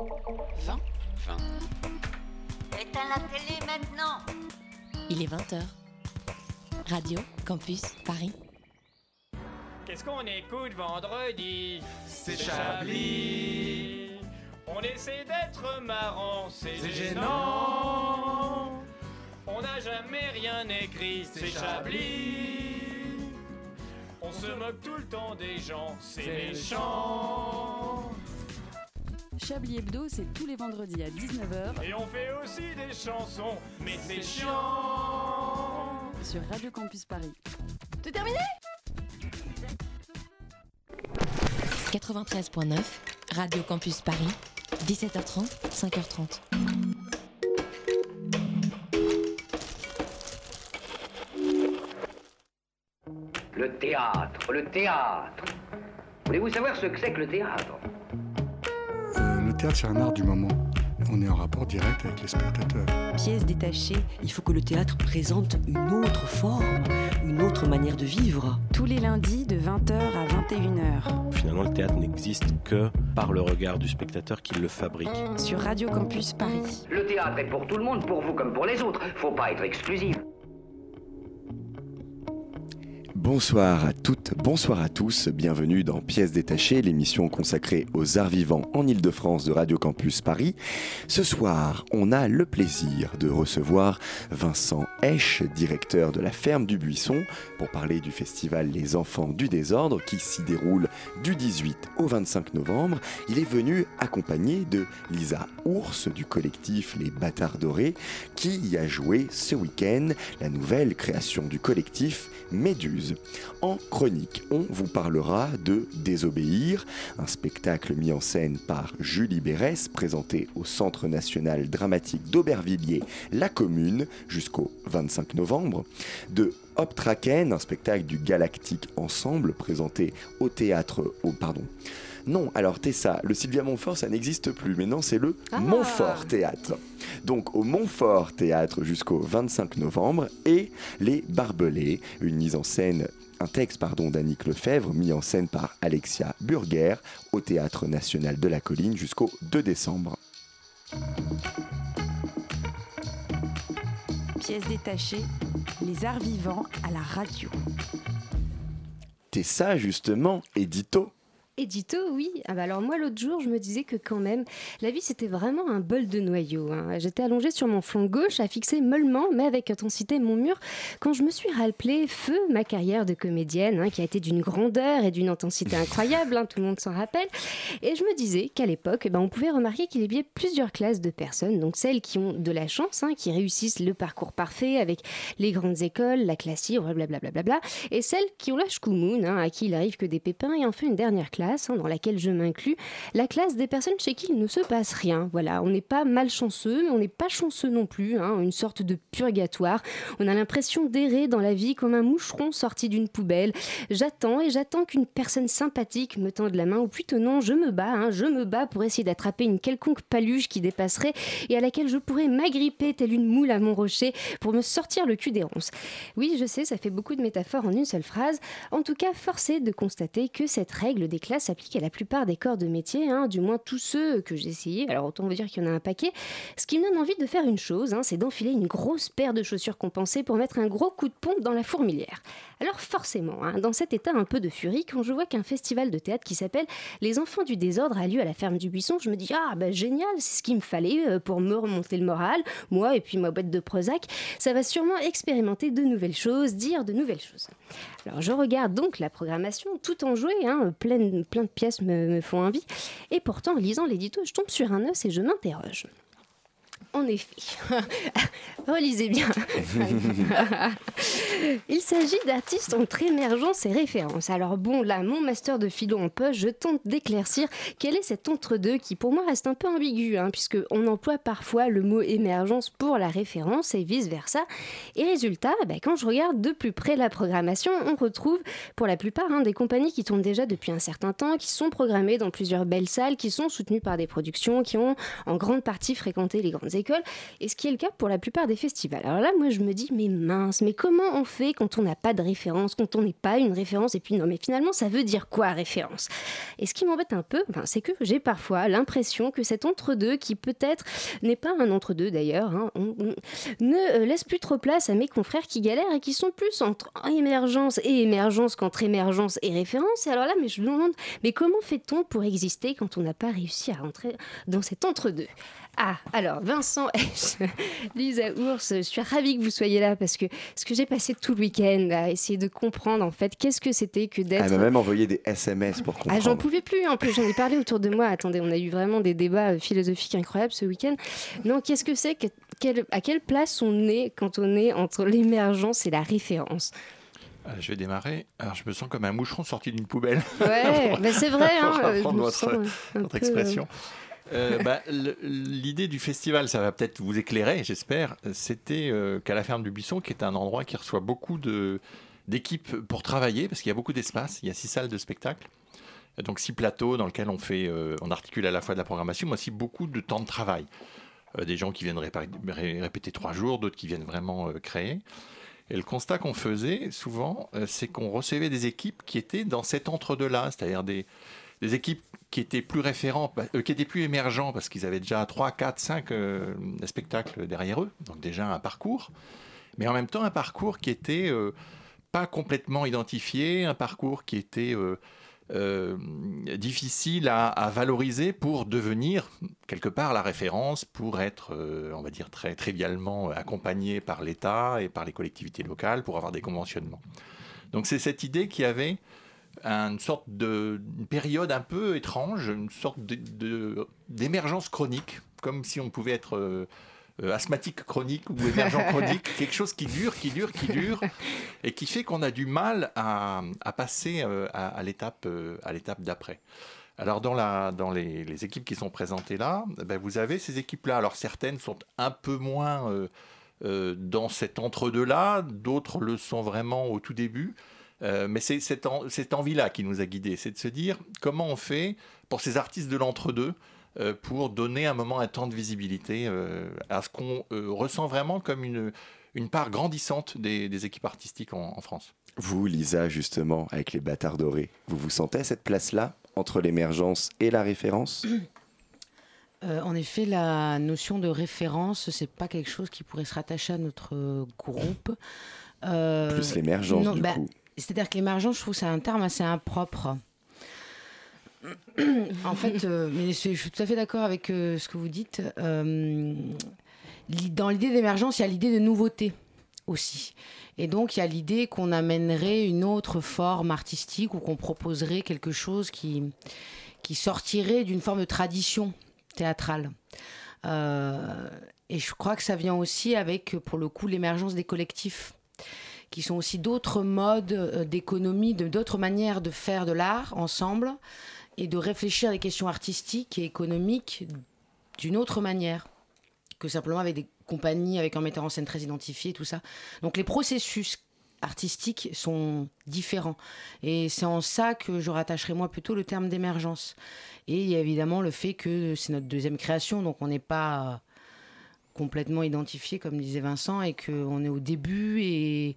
20 20. Éteins la télé maintenant Il est 20h. Radio Campus Paris. Qu'est-ce qu'on écoute vendredi? C'est Chablis. On essaie d'être marrant, c'est gênant. gênant. On n'a jamais rien écrit, c'est Chablis. On se moque tout le temps des gens, c'est C'est méchant. Chablis Hebdo, c'est tous les vendredis à 19h Et on fait aussi des chansons, mais c'est chiant. sur Radio Campus Paris. 93.9, Radio Campus Paris, 17h30, 5h30. Le théâtre, le théâtre. Voulez-vous savoir ce que c'est que le théâtre? Théâtre, c'est un art du moment. On est en rapport direct avec les spectateurs. pièce détachée, il faut que le théâtre présente une autre forme, une autre manière de vivre. Tous les lundis de 20h à 21h Finalement, le théâtre n'existe que par le regard du spectateur qui le fabrique. sur Radio Campus Paris. Le théâtre est pour tout le monde, pour vous comme pour les autres. Faut pas être exclusif. Bonsoir à toutes, bonsoir à tous, bienvenue dans Pièces détachées, l'émission consacrée aux arts vivants en Ile-de-France de Radio Campus Paris. Ce soir, on a le plaisir de recevoir Vincent Esch, directeur de la Ferme du Buisson, pour parler du festival Les Enfants du Désordre qui s'y déroule du 18 au 25 novembre. Il est venu accompagné de Lisa Ours du collectif Les Bâtards Dorés qui y a joué ce week-end la nouvelle création du collectif Méduse. En chronique, on vous parlera de Désobéir, un spectacle mis en scène par Julie Bérès, présenté au Centre national dramatique d'Aubervilliers, La Commune, jusqu'au 25 novembre, de Optraken, un spectacle du Galactique Ensemble, présenté au théâtre, au, pardon, non, alors Tessa, le Sylvia Montfort, ça n'existe plus. Mais non, c'est le Montfort Théâtre. Donc au Montfort Théâtre jusqu'au 25 novembre. Et Les Barbelés, une mise en scène, un texte pardon d'Annick Lefebvre, mis en scène par Alexia Burger au Théâtre National de la Colline jusqu'au 2 décembre. Pièce détachée, les arts vivants à la radio. Tessa, justement, édito. Édito, oui. Ah bah alors moi, l'autre jour, je me disais que quand même, la vie, c'était vraiment un bol de noyaux. hein. J'étais allongée sur mon flanc gauche, à fixer mollement, mais avec intensité, mon mur, quand je me suis rappelé feu ma carrière de comédienne, hein, qui a été d'une grandeur et d'une intensité incroyable, hein, tout le monde s'en rappelle. Et je me disais qu'à l'époque, eh ben, on pouvait remarquer qu'il y avait plusieurs classes de personnes, donc celles qui ont de la chance, qui réussissent le parcours parfait avec les grandes écoles, la classe blablabla, bla, bla, bla, et celles qui ont la schkoumoun, à qui il arrive que des pépins, et enfin une dernière classe, hein, dans laquelle je m'inclus, la classe des personnes chez qui il ne se passe rien. Voilà, on n'est pas malchanceux, mais on n'est pas chanceux non plus, hein, une sorte de purgatoire. On a l'impression d'errer dans la vie comme un moucheron sorti d'une poubelle. J'attends et j'attends qu'une personne sympathique me tende la main, ou plutôt non, je me bats, hein, je me bats pour essayer d'attraper une quelconque paluche qui dépasserait et à laquelle je pourrais m'agripper telle une moule à mon rocher pour me sortir le cul des ronces. Oui, je sais, ça fait beaucoup de métaphores en une seule phrase. En tout cas, force est de constater que cette règle des classes s'applique à la plupart des corps de métier, hein, du moins tous ceux que j'ai essayé. Alors autant vous dire qu'il y en a un paquet. Ce qui me donne envie de faire une chose, hein, c'est d'enfiler une grosse paire de chaussures compensées pour mettre un gros coup de pompe dans la fourmilière. Alors forcément, hein, dans cet état un peu de furie, quand je vois qu'un festival de théâtre qui s'appelle Les Enfants du désordre a lieu à la ferme du Buisson, je me dis ah bah génial, c'est ce qu'il me fallait euh, pour me remonter le moral, moi et puis ma boîte de Prozac. Ça va sûrement expérimenter de nouvelles choses, dire de nouvelles choses. Alors je regarde donc la programmation tout en jouet, hein, plein, plein de pièces me, font envie. Et pourtant, en lisant l'édito, je tombe sur un os et je m'interroge. En effet, relisez bien. Il s'agit d'artistes entre émergence et référence. Alors bon, là, mon master de philo en poche, je tente d'éclaircir quel est cet entre-deux qui pour moi reste un peu ambigu, hein, puisqu'on emploie parfois le mot émergence pour la référence et vice-versa. Et résultat, bah, quand je regarde de plus près la programmation, on retrouve pour la plupart hein, des compagnies qui tournent déjà depuis un certain temps, qui sont programmées dans plusieurs belles salles, qui sont soutenues par des productions, qui ont en grande partie fréquenté les grandes écoles, et ce qui est le cas pour la plupart des festivals. Alors là, moi, je me dis, mais mince, mais comment on fait quand on n'a pas de référence, quand on n'est pas une référence, et puis non, mais finalement, ça veut dire quoi référence? Et ce qui m'embête un peu, ben, c'est que j'ai parfois l'impression que cet entre-deux, qui peut-être n'est pas un entre-deux d'ailleurs, hein, ne euh, laisse plus trop place à mes confrères qui galèrent et qui sont plus entre émergence et émergence qu'entre émergence et référence. Et alors là, mais je me demande, mais comment fait-on pour exister quand on n'a pas réussi à rentrer dans cet entre-deux? Ah, alors Vincent Lisa Ours, je suis ravie que vous soyez là parce que ce que j'ai passé tout le week-end à essayer de comprendre en fait qu'est-ce que c'était que d'être. Elle m'a même envoyé des SMS pour comprendre. Ah, j'en pouvais plus, en plus j'en ai parlé autour de moi. Attendez, on a eu vraiment des débats philosophiques incroyables ce week-end. Non, qu'est-ce que c'est que, À quelle place on est quand on est entre l'émergence et la référence? Euh, je vais démarrer. Alors, je me sens comme un moucheron sorti d'une poubelle. Ouais, mais c'est vrai. Hein, votre, votre expression. Euh, bah, l'idée du festival, ça va peut-être vous éclairer, j'espère. C'était euh, qu'à la ferme du Buisson, qui est un endroit qui reçoit beaucoup d'équipes pour travailler, parce qu'il y a beaucoup d'espace. Il y a six salles de spectacle, donc six plateaux dans lesquels on fait, euh, on articule à la fois de la programmation, mais aussi beaucoup de temps de travail. des gens qui viennent répéter trois jours, d'autres qui viennent vraiment créer. Et le constat qu'on faisait souvent, c'est qu'on recevait des équipes qui étaient dans cet entre-deux-là, c'est-à-dire des, des équipes qui étaient plus référents, bah, euh, qui étaient plus émergents parce qu'ils avaient déjà 3, 4, 5 spectacles derrière eux, donc déjà un parcours, mais en même temps un parcours qui était euh, pas complètement identifié, un parcours qui était euh, difficile à, valoriser pour devenir quelque part la référence, pour être, on va dire très trivialement, accompagné par l'État et par les collectivités locales pour avoir des conventionnements. Donc c'est cette idée qui avait une sorte de période un peu étrange, une sorte d'émergence chronique, comme si on pouvait être euh, euh, asthmatique chronique ou émergent chronique, quelque chose qui dure, qui dure, qui dure, et qui fait qu'on a du mal à, passer euh, à, l'étape d'après. Alors dans, la, dans les, équipes qui sont présentées là, ben vous avez ces équipes-là. Alors certaines sont un peu moins dans cet entre-deux-là, d'autres le sont vraiment au tout début. Euh, mais c'est cette, envie-là qui nous a guidés, c'est de se dire comment on fait pour ces artistes de l'entre-deux euh, pour donner un moment un temps de visibilité euh, à ce qu'on ressent vraiment comme une, une part grandissante des, équipes artistiques en, France. Vous, Lisa, justement, avec les bâtards dorés, vous vous sentez à cette place-là entre l'émergence et la référence en effet, la notion de référence, c'est pas quelque chose qui pourrait se rattacher à notre groupe. Plus l'émergence, du bah, coup. C'est-à-dire que l'émergence, je trouve c'est un terme assez impropre. en fait, euh, mais je, suis tout à fait d'accord avec euh, ce que vous dites. Euh, dans l'idée d'émergence, il y a l'idée de nouveauté aussi. Et donc, il y a l'idée qu'on amènerait une autre forme artistique ou qu'on proposerait quelque chose qui, qui sortirait d'une forme de tradition théâtrale. et je crois que ça vient aussi avec, pour le coup, l'émergence des collectifs qui sont aussi d'autres modes euh, d'économie, d'autres manières de faire de l'art ensemble et de réfléchir à des questions artistiques et économiques d'une autre manière que simplement avec des compagnies, avec un metteur en scène très identifié, tout ça. Donc les processus artistiques sont différents. Et c'est en ça que je rattacherai moi plutôt le terme d'émergence. Et il y a évidemment le fait que c'est notre deuxième création, donc on n'est pas complètement identifié, comme disait Vincent, et qu'on est au début et,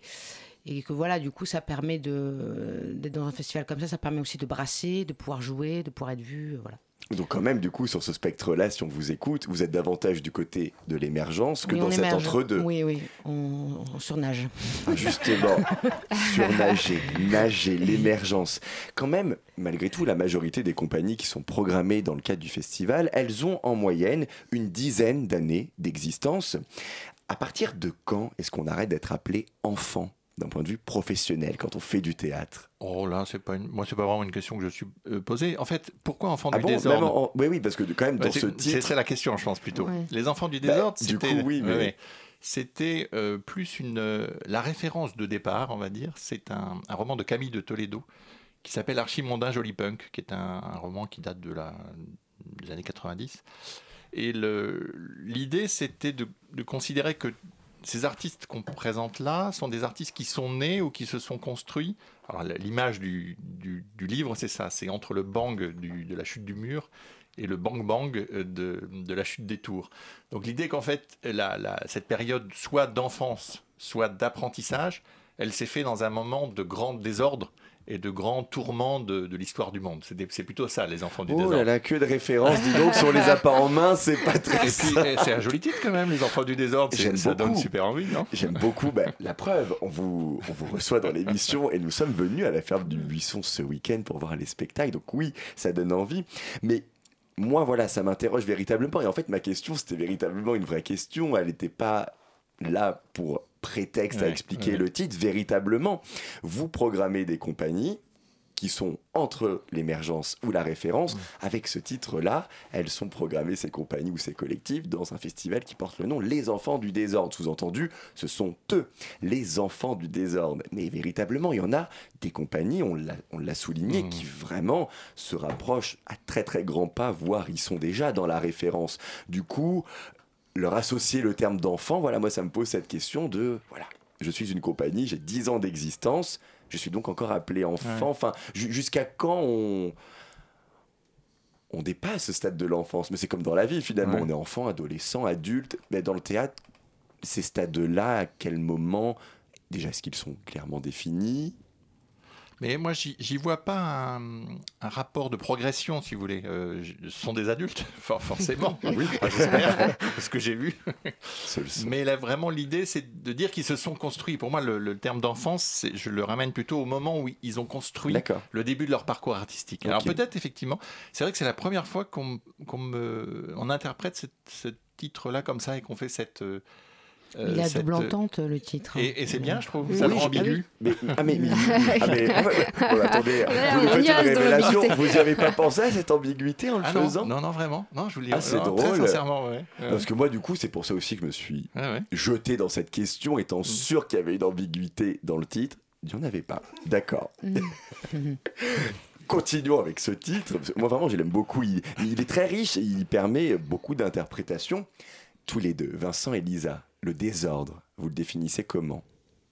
et que voilà, du coup, ça permet d'être dans un festival comme ça, ça permet aussi de brasser, de pouvoir jouer, de pouvoir être vu, voilà. Donc quand même, du coup, sur ce spectre-là, si on vous écoute, vous êtes davantage du côté de l'émergence que dans cet entre-deux. Oui, oui, on, surnage. Ah, justement, surnager, nager, l'émergence. Quand même, malgré tout, la majorité des compagnies qui sont programmées dans le cadre du festival, elles ont en moyenne une dizaine d'années d'existence. À partir de quand est-ce qu'on arrête d'être appelé enfant? D'un point de vue professionnel quand on fait du théâtre Oh là, c'est pas moi, c'est pas vraiment une question que je suis euh, posée. En fait, pourquoi enfants ah du désordre Oui, oui, parce que quand même dans ce titre, c'est la question, je pense plutôt. Les enfants du bah, désordre, c'était. oui, mais... C'était euh, plus une euh, la référence de départ, on va dire. C'est un, un, roman de Camille de Toledo qui s'appelle Archimondain Joli Punk, qui est un, un roman qui date de la, des années 90. Et l'idée, c'était de, de, considérer que ces artistes qu'on présente là sont des artistes qui sont nés ou qui se sont construits. L'image du, livre, c'est ça, c'est entre le bang de la chute du mur et le bang bang de, de la chute des tours. Donc l'idée qu'en fait, cette période soit d'enfance, soit d'apprentissage, elle s'est faite dans un moment de grand désordre et de grands tourments de, de l'histoire du monde. C'est plutôt ça, les enfants du oh désordre. Oh là là, que de références, dis donc, sur les a pas en main, c'est pas très Et puis, c'est un joli titre quand même, les enfants du désordre. Ça beaucoup. donne super envie, non? J'aime beaucoup. Ben, la preuve, on vous, on vous reçoit dans l'émission et nous sommes venus à la ferme du Buisson ce week-end pour voir les spectacles. Donc oui, ça donne envie. Mais moi, voilà, ça m'interroge véritablement. Et en fait, ma question, c'était véritablement une vraie question. Elle n'était pas là pour prétexte à expliquer ouais. le titre. Véritablement, vous programmez des compagnies qui sont entre l'émergence ou la référence. Avec ce titre-là, elles sont programmées, ces compagnies ou ces collectifs, dans un festival qui porte le nom Les Enfants du Désordre. Sous-entendu, ce sont eux, les enfants du désordre. Mais véritablement, il y en a des compagnies, on l'a- on l'a souligné, qui vraiment se rapprochent à très très grands pas, voire ils sont déjà dans la référence. Du coup, leur associer le terme d'enfant, voilà, moi ça me pose cette question de, voilà, je suis une compagnie, j'ai 10 ans d'existence, je suis donc encore appelé enfant. Ouais. Enfin, ju- jusqu'à quand on on dépasse ce stade de l'enfance? Mais c'est comme dans la vie finalement, Ouais. on est enfant, adolescent, adulte, mais dans le théâtre, ces stades-là, à quel moment? Déjà, est-ce qu'ils sont clairement définis? Mais moi, j'y vois pas un, un rapport de progression, si vous voulez. Euh, ce sont des adultes, for- forcément. oui, j'espère, ce que j'ai vu. Mais là, vraiment, l'idée, c'est de dire qu'ils se sont construits. Pour moi, le, le terme d'enfance, je le ramène plutôt au moment où ils ont construit le début de leur parcours artistique. Alors peut-être, effectivement, c'est vrai que c'est la première fois qu'on on interprète ce titre-là comme ça et qu'on fait cette... euh, Il a cette- double entente, le titre. Et, et c'est bien, je trouve. Oui, Ça oui, rend ambigu. Mais, ah mais, mais- ah mais- bon, attendez, vous nous on faites une révélation, vous n'y avez pas pensé à cette ambiguïté en le Ah non, faisant non, non, vraiment. Non, je vous le dis. Ah, c'est non, drôle. Très sincèrement, ouais. Ouais. Parce que moi, du coup, c'est pour ça aussi que je me suis Ouais, jeté dans cette question, étant Mm. sûr qu'il y avait une ambiguïté dans le titre. Il n'y en avait pas. D'accord. Continuons avec ce titre. Moi, vraiment, je l'aime beaucoup. Il, il est très riche et il permet beaucoup d'interprétations. Tous les deux, Vincent et Lisa, le désordre, vous le définissez comment?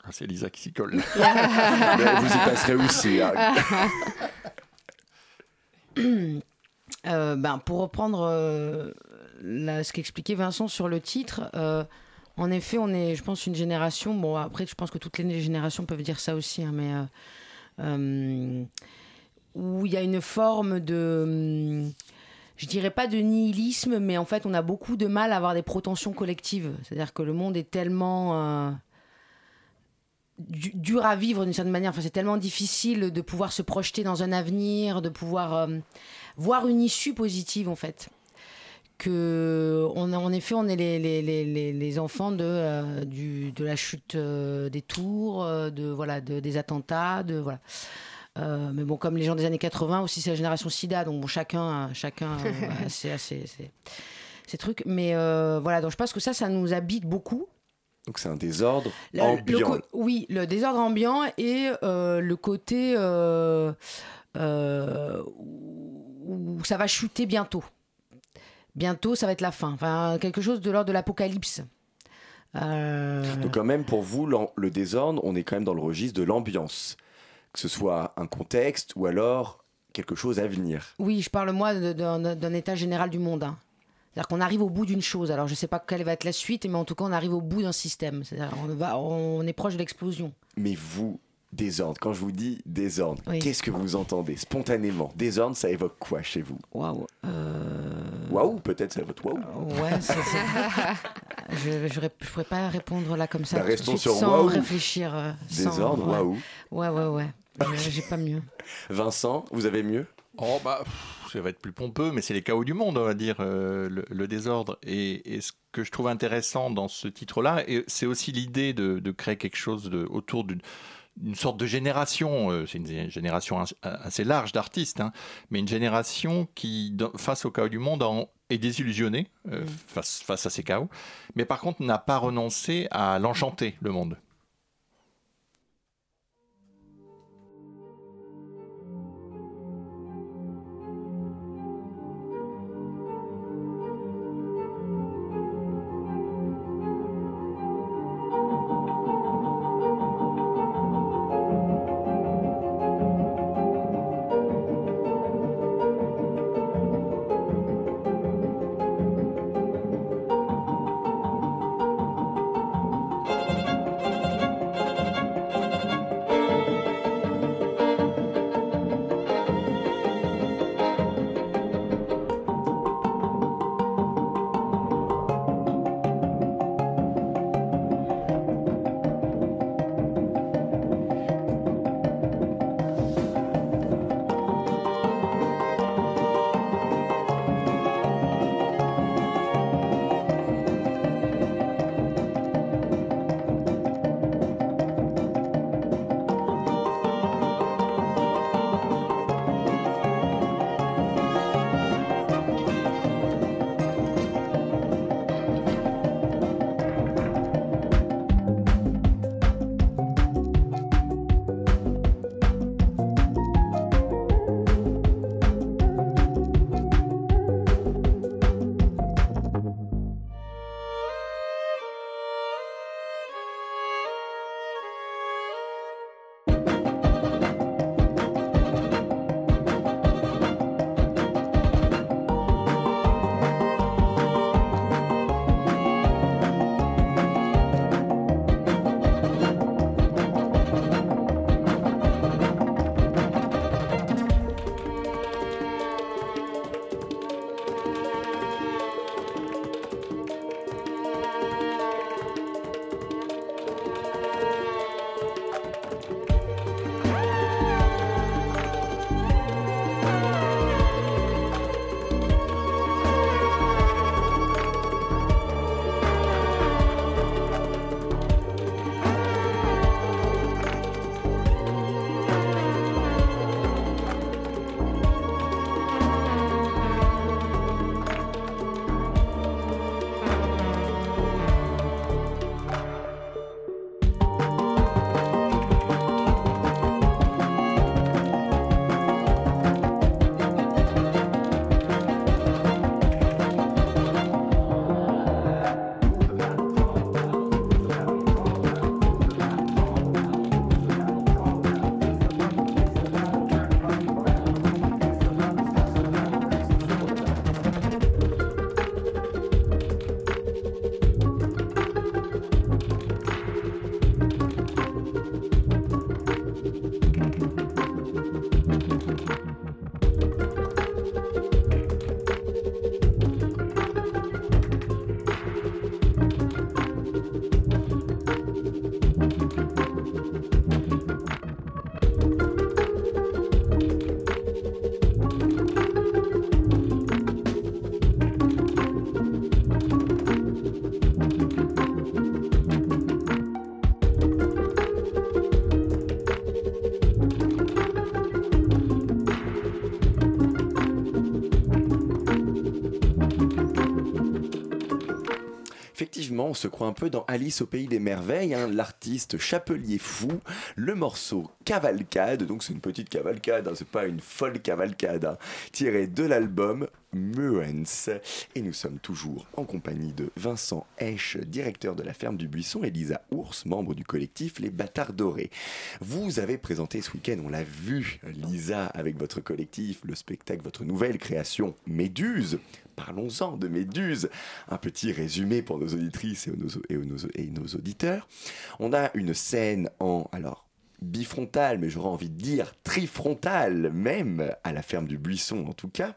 Ah, C'est Lisa qui s'y colle. Vous y passerez aussi. hein. Euh, ben, pour reprendre euh, là, ce qu'expliquait Vincent sur le titre, euh, en effet, on est, je pense, une génération. Bon, après, je pense que toutes les générations peuvent dire ça aussi, hein, mais euh, euh, où il y a une forme de. Je dirais pas de nihilisme, mais en fait, on a beaucoup de mal à avoir des prétentions collectives. C'est-à-dire que le monde est tellement. euh, du- dur à vivre d'une certaine manière. Enfin, c'est tellement difficile de pouvoir se projeter dans un avenir, de pouvoir euh, voir une issue positive en fait. Que on en effet, on est les, enfants de, euh, de la chute des tours, de, voilà, de, des attentats, de voilà. Euh, mais bon, comme les gens des années 80 aussi, c'est la génération SIDA, donc bon, chacun, chacun, c'est assez, c'est- ces trucs. Mais euh, voilà, donc je pense que ça, ça nous habite beaucoup. Donc c'est un désordre Le- ambiant. oui, le désordre ambiant et euh, le côté euh, euh, où ça va chuter bientôt. Bientôt, ça va être la fin. Enfin, quelque chose de l'ordre de l'apocalypse. Euh, Donc quand même, pour vous, le désordre, on est quand même dans le registre de l'ambiance. Que ce soit un contexte ou alors quelque chose à venir. Oui, je parle moi d'un état général du monde. hein. C'est-à-dire qu'on arrive au bout d'une chose. Alors, je ne sais pas quelle va être la suite, mais en tout cas, on arrive au bout d'un système. C'est-à-dire, on, va, on est proche de l'explosion. Mais vous, désordre, quand je vous dis désordre, Oui. qu'est-ce que vous entendez spontanément? Désordre, ça évoque quoi chez vous? Waouh. Waouh, peut-être c'est votre waouh. Ouais, c'est- c'est- je ne pourrais pas répondre là comme ça. Bah, restons sur sans waouh. réfléchir. euh, Désordre, ouais. waouh. Ouais, ouais, ouais. J'ai- pas mieux. Vincent, vous avez mieux? Oh bah, pff, ça va être plus pompeux, mais c'est les chaos du monde, on va dire, euh, le, le désordre. Et, et ce que je trouve intéressant dans ce titre-là, c'est aussi l'idée de, de créer quelque chose de, autour d'une une sorte de génération, euh, c'est une génération as- assez large d'artistes, hein, mais une génération qui, face au chaos du monde, en- est désillusionnée euh, face, face à ces chaos, mais par contre n'a pas renoncé à l'enchanter, le monde. On se croit un peu dans Alice au pays des merveilles, hein, l'artiste Chapelier fou, le morceau Cavalcade, donc c'est une petite cavalcade, hein, c'est pas une folle cavalcade, hein, tiré de l'album Et nous sommes toujours en compagnie de Vincent Esch, directeur de la ferme du Buisson, et Lisa Ours, membre du collectif Les Bâtards Dorés. Vous avez présenté ce week-end, on l'a vu, Lisa, avec votre collectif, le spectacle, votre nouvelle création Méduse. Parlons-en de Méduse. Un petit résumé pour nos auditrices et nos, et nos, et nos auditeurs. On a une scène en. Alors, bifrontale, mais j'aurais envie de dire trifrontale même, à la ferme du Buisson en tout cas.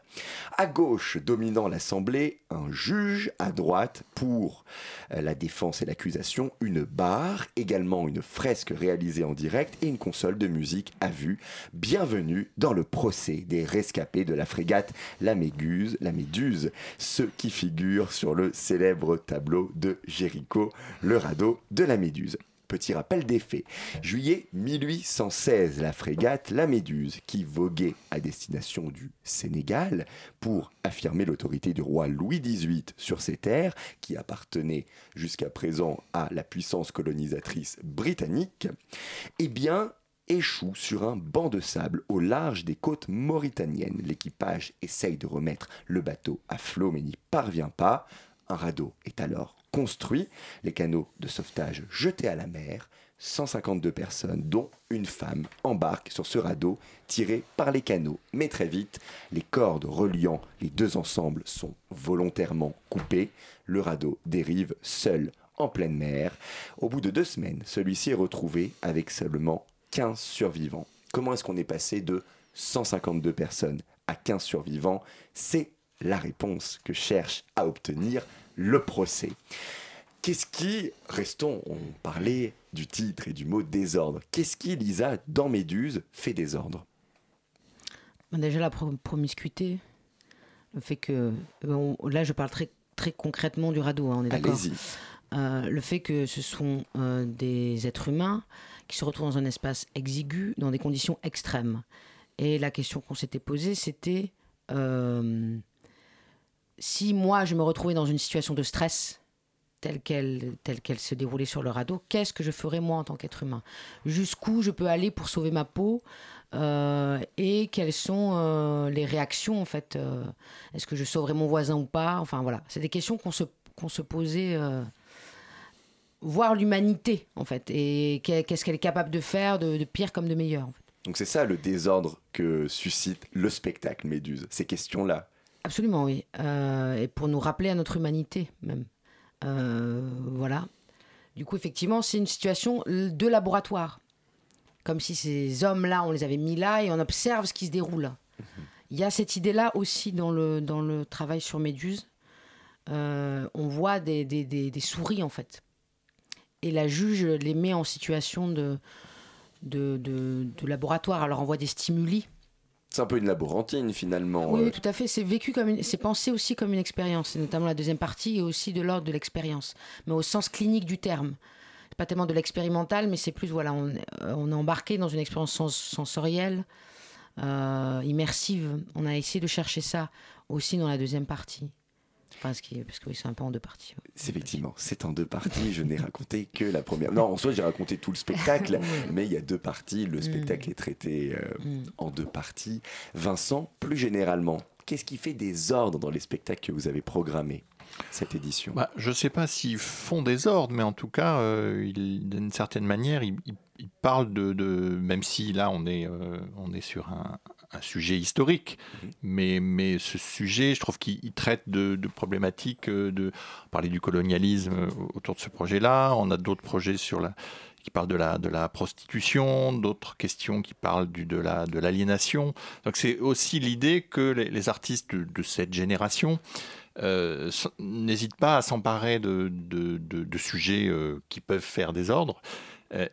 À gauche, dominant l'Assemblée, un juge, à droite, pour euh, la défense et l'accusation, une barre, également une fresque réalisée en direct et une console de musique à vue. Bienvenue dans le procès des rescapés de la frégate La Méduse, la Méduse, ceux qui figurent sur le célèbre tableau de Géricault, le radeau de la Méduse. Petit rappel des faits. Juillet 1816, la frégate La Méduse, qui voguait à destination du Sénégal pour affirmer l'autorité du roi Louis XVIII sur ces terres, qui appartenaient jusqu'à présent à la puissance colonisatrice britannique, eh bien, échoue sur un banc de sable au large des côtes mauritaniennes. L'équipage essaye de remettre le bateau à flot mais n'y parvient pas. Un radeau est alors construit, les canaux de sauvetage jetés à la mer. 152 personnes, dont une femme, embarquent sur ce radeau tiré par les canaux. Mais très vite, les cordes reliant les deux ensembles sont volontairement coupées. Le radeau dérive seul en pleine mer. Au bout de deux semaines, celui-ci est retrouvé avec seulement 15 survivants. Comment est-ce qu'on est passé de 152 personnes à 15 survivants? C'est la réponse que cherche à obtenir le procès. Qu'est-ce qui, restons, on parlait du titre et du mot désordre, qu'est-ce qui, Lisa, dans Méduse, fait désordre? Bah, Déjà la promiscuité, le fait que, là je parle très, très concrètement du radeau, hein, on est d'accord euh, le fait que ce sont euh, des êtres humains qui se retrouvent dans un espace exigu, dans des conditions extrêmes. Et la question qu'on s'était posée, c'était euh, si moi je me retrouvais dans une situation de stress telle qu'elle telle qu'elle se déroulait sur le radeau, qu'est-ce que je ferais moi en tant qu'être humain? Jusqu'où je peux aller pour sauver ma peau euh, et quelles sont euh, les réactions en fait euh, Est-ce que je sauverais mon voisin ou pas? Enfin voilà, c'est des questions qu'on se qu'on se posait. voir l'humanité en fait et qu'est-ce qu'elle est capable de faire de, pire comme de meilleur. Donc c'est ça le désordre que suscite le spectacle Méduse, ces questions-là. Absolument, oui. Euh, et pour nous rappeler à notre humanité, même. Euh, voilà. Du coup, effectivement, c'est une situation de laboratoire. Comme si ces hommes-là, on les avait mis là et on observe ce qui se déroule. Mhm. Il y a cette idée-là aussi dans le, dans le travail sur Méduse. Euh, on voit des, des, des, souris, en fait. Et la juge les met en situation de, de, de, de laboratoire. Alors, on voit des stimuli c'est un peu une laborantine finalement. Oui, tout à fait. C'est vécu comme c'est pensé aussi comme une expérience, notamment la deuxième partie et aussi de l'ordre de l'expérience, mais au sens clinique du terme. C'est pas tellement de l'expérimental, mais c'est plus voilà, on, on, est embarqué dans une expérience sensorielle, euh, immersive. On a essayé de chercher ça aussi dans la deuxième partie. Parce, que oui, c'est un peu en deux parties. C'est effectivement, c'est en deux parties. Je n'ai raconté que la première. Non, en soi, j'ai raconté tout le spectacle, mais il y a deux parties. Le mm. spectacle est traité euh, mm. en deux parties. Vincent, plus généralement, qu'est-ce qui fait des ordres dans les spectacles que vous avez programmés cette édition? Bah, Je ne sais pas s'ils font des ordres, mais en tout cas, euh, d'une certaine manière, ils, parlent de, Même si là, on est, euh, on est sur un, un sujet historique, mhm. mais, mais ce sujet, je trouve qu'il traite de, problématiques, euh, de parler du colonialisme euh, autour de ce projet-là. On a d'autres projets sur la, qui parlent de la, de la prostitution, d'autres questions qui parlent du, de, la, de l'aliénation. Donc c'est aussi l'idée que les, artistes de, cette génération euh, n'hésitent pas à s'emparer de, de, de sujets qui peuvent faire des ordres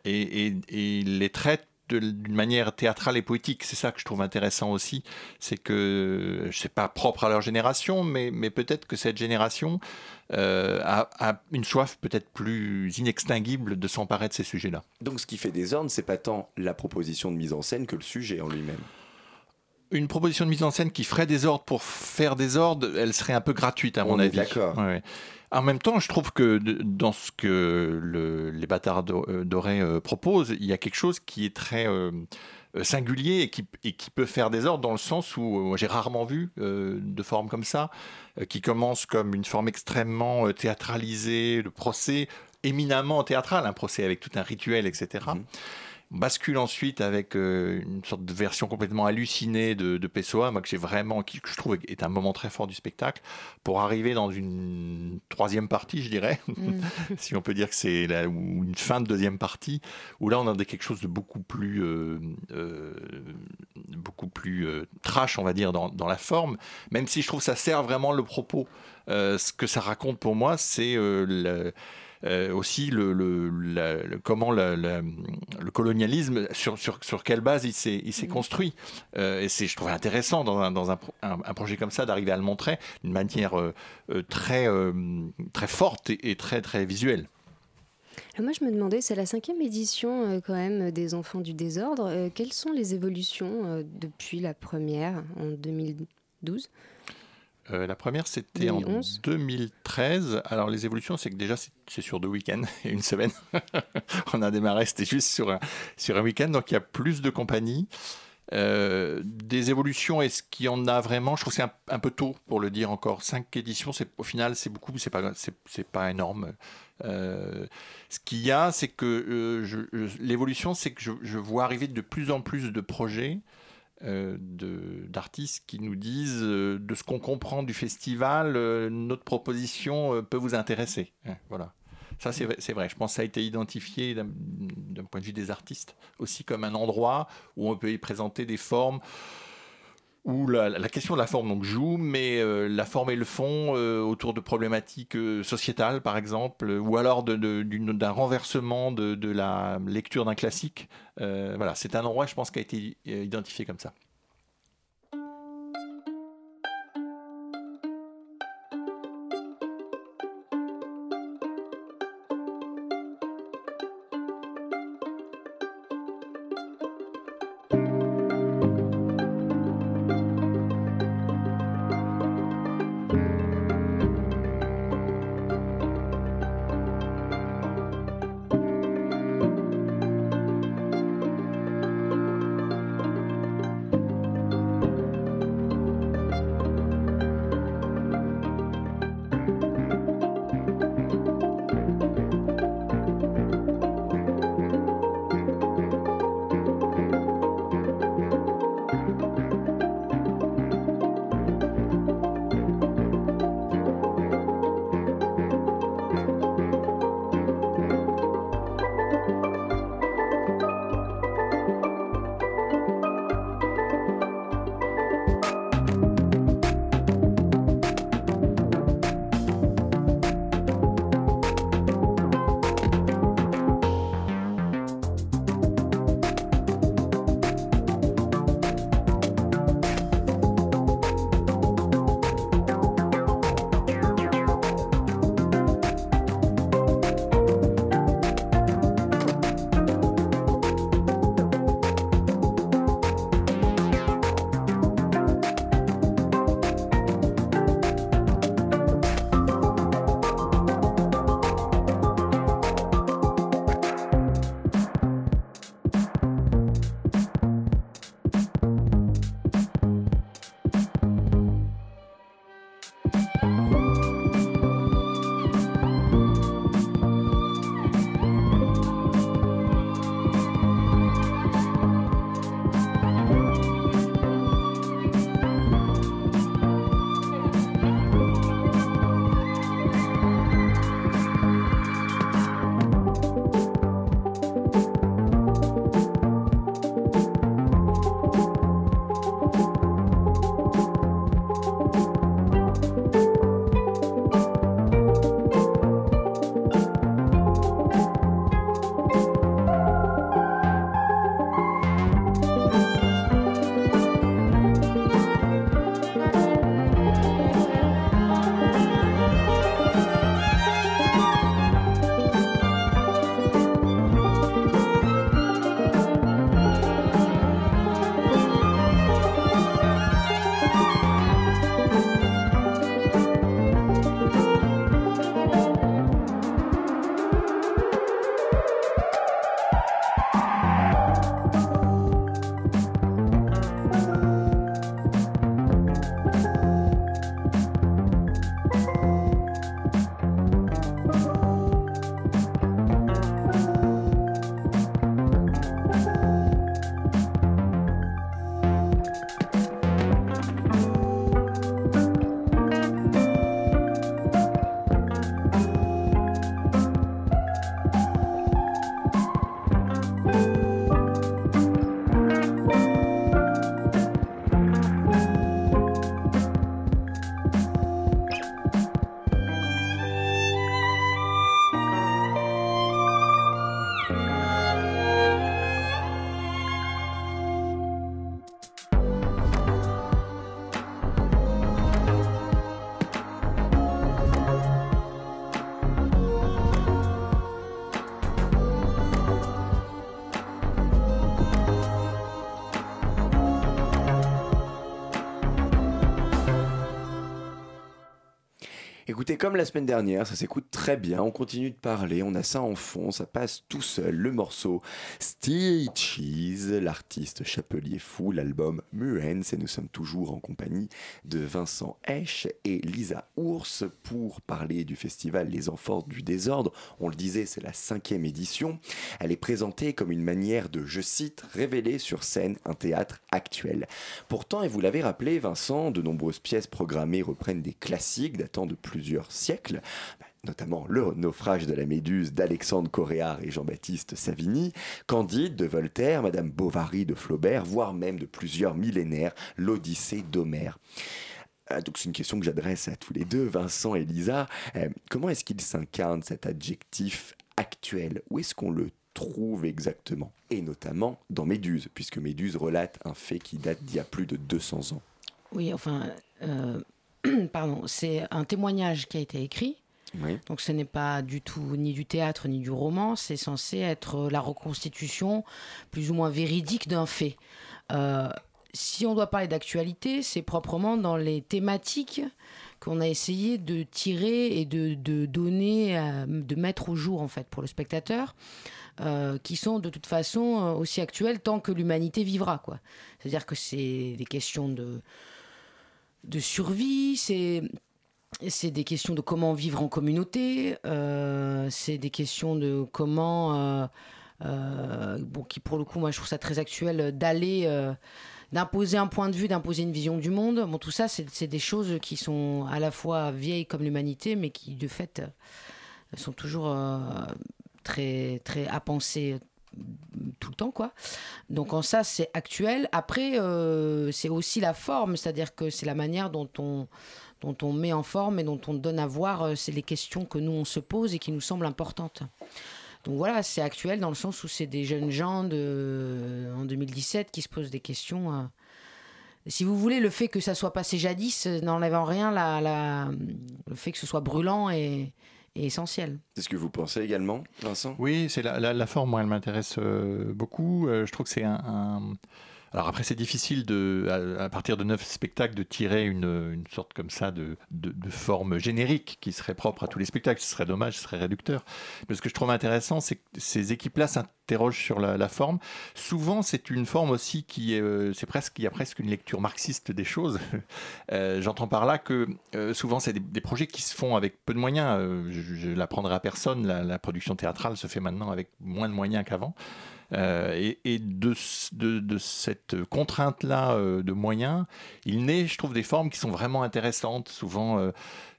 et, et, et, les traitent d'une manière théâtrale et poétique. C'est ça que je trouve intéressant aussi. C'est que, je sais pas propre à leur génération, mais, mais peut-être que cette génération euh, a, une soif peut-être plus inextinguible de s'emparer de ces sujets-là. Donc ce qui fait des ordres, c'est pas tant la proposition de mise en scène que le sujet en lui-même une proposition de mise en scène qui ferait des ordres pour faire des ordres, elle serait un peu gratuite à mon avis. D'accord. En même temps, je trouve que dans ce que les bâtards dorés proposent, il y a quelque chose qui est très singulier et qui, peut faire des ordres dans le sens où j'ai rarement vu de forme comme ça, qui commence comme une forme extrêmement théâtralisée, de procès éminemment théâtral, un procès avec tout un rituel, etc bascule ensuite avec euh, une sorte de version complètement hallucinée de, de Pessoa, moi que j'ai vraiment, qui, que je trouve est un moment très fort du spectacle, pour arriver dans une troisième partie, je dirais, mm. si on peut dire que c'est une fin de deuxième partie, où là on a quelque chose de beaucoup plus, euh, euh, beaucoup plus trash, on va dire, dans, dans, la forme, même si je trouve que ça sert vraiment le propos. ce que ça raconte pour moi, c'est le euh, aussi le, le, comment le colonialisme, sur, sur, sur, quelle base il s'est, mhm. construit. Euh, et c'est, je trouve intéressant dans, un, dans un, un, projet comme ça d'arriver à le montrer d'une manière euh, très, très forte et, très, très visuelle. moi, je me demandais, c'est la cinquième édition quand même des Enfants du désordre. quelles sont les évolutions depuis la première en 2012 euh, la première, c'était en 2013. Alors, les évolutions, c'est que déjà, c'est sur deux week-ends et une semaine. On a démarré, c'était juste sur un, sur un week-end. Donc, il y a plus de compagnies. Euh, des évolutions, est-ce qu'il y en a vraiment? Je trouve que c'est un, peu tôt pour le dire encore. Cinq éditions, au final, c'est beaucoup, mais c'est pas, c'est, pas énorme. Euh, ce qu'il y a, c'est que l'évolution, c'est que je, je, vois arriver de plus en plus de projets d'artistes qui nous disent euh, de ce qu'on comprend du festival, euh, notre proposition peut vous intéresser. Hein, voilà. Ça, c'est vrai. Je pense que ça a été identifié d'un point de vue des artistes aussi comme un endroit où on peut y présenter des formes où la, question de la forme donc joue, mais euh, la forme et le fond euh, autour de problématiques euh, sociétales, par exemple, ou alors d'un renversement de, de, la lecture d'un classique. voilà, c'est un endroit, je pense, qui a été identifié comme ça. Comme la semaine dernière, ça s'écoute très bien, on continue de parler, on a ça en fond, ça passe tout seul, le morceau Stitches, l'artiste Chapelier Fou, l'album Muens, et nous sommes toujours en compagnie de Vincent Esch et Lisa Ours pour parler du festival Les Enfants du Désordre. On le disait, c'est la cinquième édition. Elle est présentée comme une manière de, je cite, révéler sur scène un théâtre actuel. Pourtant, et vous l'avez rappelé, Vincent, de nombreuses pièces programmées reprennent des classiques datant de plusieurs siècles bah, notamment le naufrage de la Méduse d'Alexandre Coréard et Jean-Baptiste Savigny, Candide de Voltaire, Madame Bovary de Flaubert, voire même de plusieurs millénaires, l'Odyssée d'Homère. Ah, donc c'est une question que j'adresse à tous les deux, Vincent et Lisa. Euh, comment est-ce qu'il s'incarne cet adjectif actuel? Où est-ce qu'on le trouve exactement? Et notamment dans Méduse, puisque Méduse relate un fait qui date d'il y a plus de 200 ans. Oui, enfin, euh, pardon, c'est un témoignage qui a été écrit. Donc ce n'est pas du tout ni du théâtre ni du roman, c'est censé être la reconstitution plus ou moins véridique d'un fait. Euh, si on doit parler d'actualité, c'est proprement dans les thématiques qu'on a essayé de tirer et de, donner, euh, de mettre au jour en fait pour le spectateur. Euh, qui sont de toute façon aussi actuelles tant que l'humanité vivra. C'est-à-dire que c'est des questions de, de survie, c'est c'est des questions de comment vivre en communauté, euh, c'est des questions de comment, euh, euh, qui pour le coup, moi je trouve ça très actuel, d'aller, d'imposer un point de vue, d'imposer une vision du monde. Bon, tout ça, c'est des choses qui sont à la fois vieilles comme l'humanité, mais qui de fait sont toujours très, très à penser tout le temps quoi. Donc en ça c'est actuel. Après c'est aussi la forme, c'est-à-dire que c'est la manière dont on dont on met en forme et dont on donne à voir euh, c'est les questions que nous on se pose et qui nous semblent importantes. Donc voilà, c'est actuel dans le sens où c'est des jeunes gens de en 2017 qui se posent des questions euh. si vous voulez, le fait que ça soit passé jadis n'enlève en rien la, la, le fait que ce soit brûlant et, essentiel. C'est ce que vous pensez également, Vincent? Oui, c'est la, la, forme, moi, elle m'intéresse euh, beaucoup. Euh, je trouve que c'est un, Alors après, c'est difficile à, partir de neuf spectacles de tirer une, une sorte comme ça de, de, forme générique qui serait propre à tous les spectacles. Ce serait dommage, ce serait réducteur. Mais ce que je trouve intéressant, c'est que ces équipes-là s'interrogent sur la, forme. Souvent, c'est une forme aussi qui est, euh, c'est presque, il y a presque une lecture marxiste des choses. J'entends par là que souvent, c'est des, des, projets qui se font avec peu de moyens. je, ne l'apprendrai à personne. la production théâtrale se fait maintenant avec moins de moyens qu'avant. Euh, et, de, cette contrainte-là euh, de moyens, il naît, je trouve, des formes qui sont vraiment intéressantes, souvent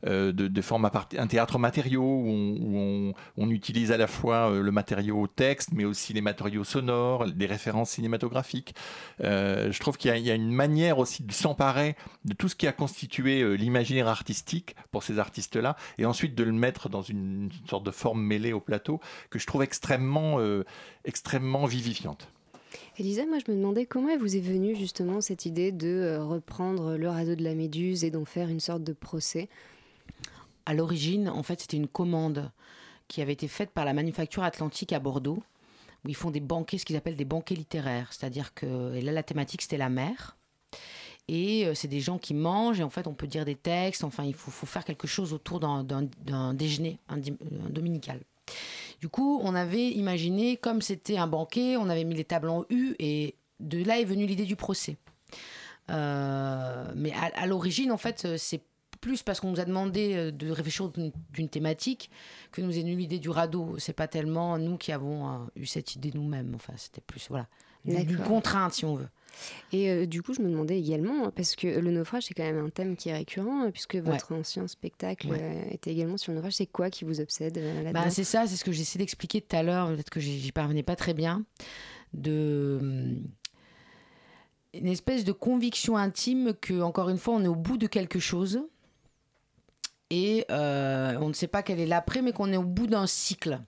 euh, de, formes un théâtre matériaux où, on, utilise à la fois le matériau texte, mais aussi les matériaux sonores, des références cinématographiques. je trouve qu'il y, a une manière aussi de s'emparer de tout ce qui a constitué l'imaginaire artistique pour ces artistes-là, et ensuite de le mettre dans une, sorte de forme mêlée au plateau que je trouve extrêmement, extrêmement vivifiante. Elisa, moi je me demandais comment vous est venue justement cette idée de euh, reprendre le radeau de la Méduse et d'en faire une sorte de procès À l'origine, en fait, c'était une commande qui avait été faite par la Manufacture Atlantique à Bordeaux, où ils font des banquets, ce qu'ils appellent des banquets littéraires. C'est-à-dire que là, la thématique, c'était la mer. Et euh, c'est des gens qui mangent, et en fait, on peut dire des textes. Enfin, il faut, faire quelque chose autour d'un déjeuner un dominical. Du coup, on avait imaginé, comme c'était un banquet, on avait mis les tables en U et de là est venue l'idée du procès. Euh, mais à, l'origine, en fait, c'est plus parce qu'on nous a demandé euh, de réfléchir d'une thématique que nous est venue l'idée du radeau. C'est pas tellement nous qui avons euh, eu cette idée nous-mêmes. Enfin, c'était plus voilà, d'une contrainte, si on veut. Et euh, du coup, je me demandais également, parce que le naufrage, c'est quand même un thème qui est récurrent, puisque votre ancien spectacle euh, était également sur le naufrage. C'est quoi qui vous obsède euh, là-dedans? Bah, C'est ça, c'est ce que j'essaie d'expliquer tout à l'heure, peut-être que j'y parvenais pas très bien, de hum, une espèce de conviction intime que, encore une fois, on est au bout de quelque chose et on ne sait pas quel est l'après, mais qu'on est au bout d'un cycle.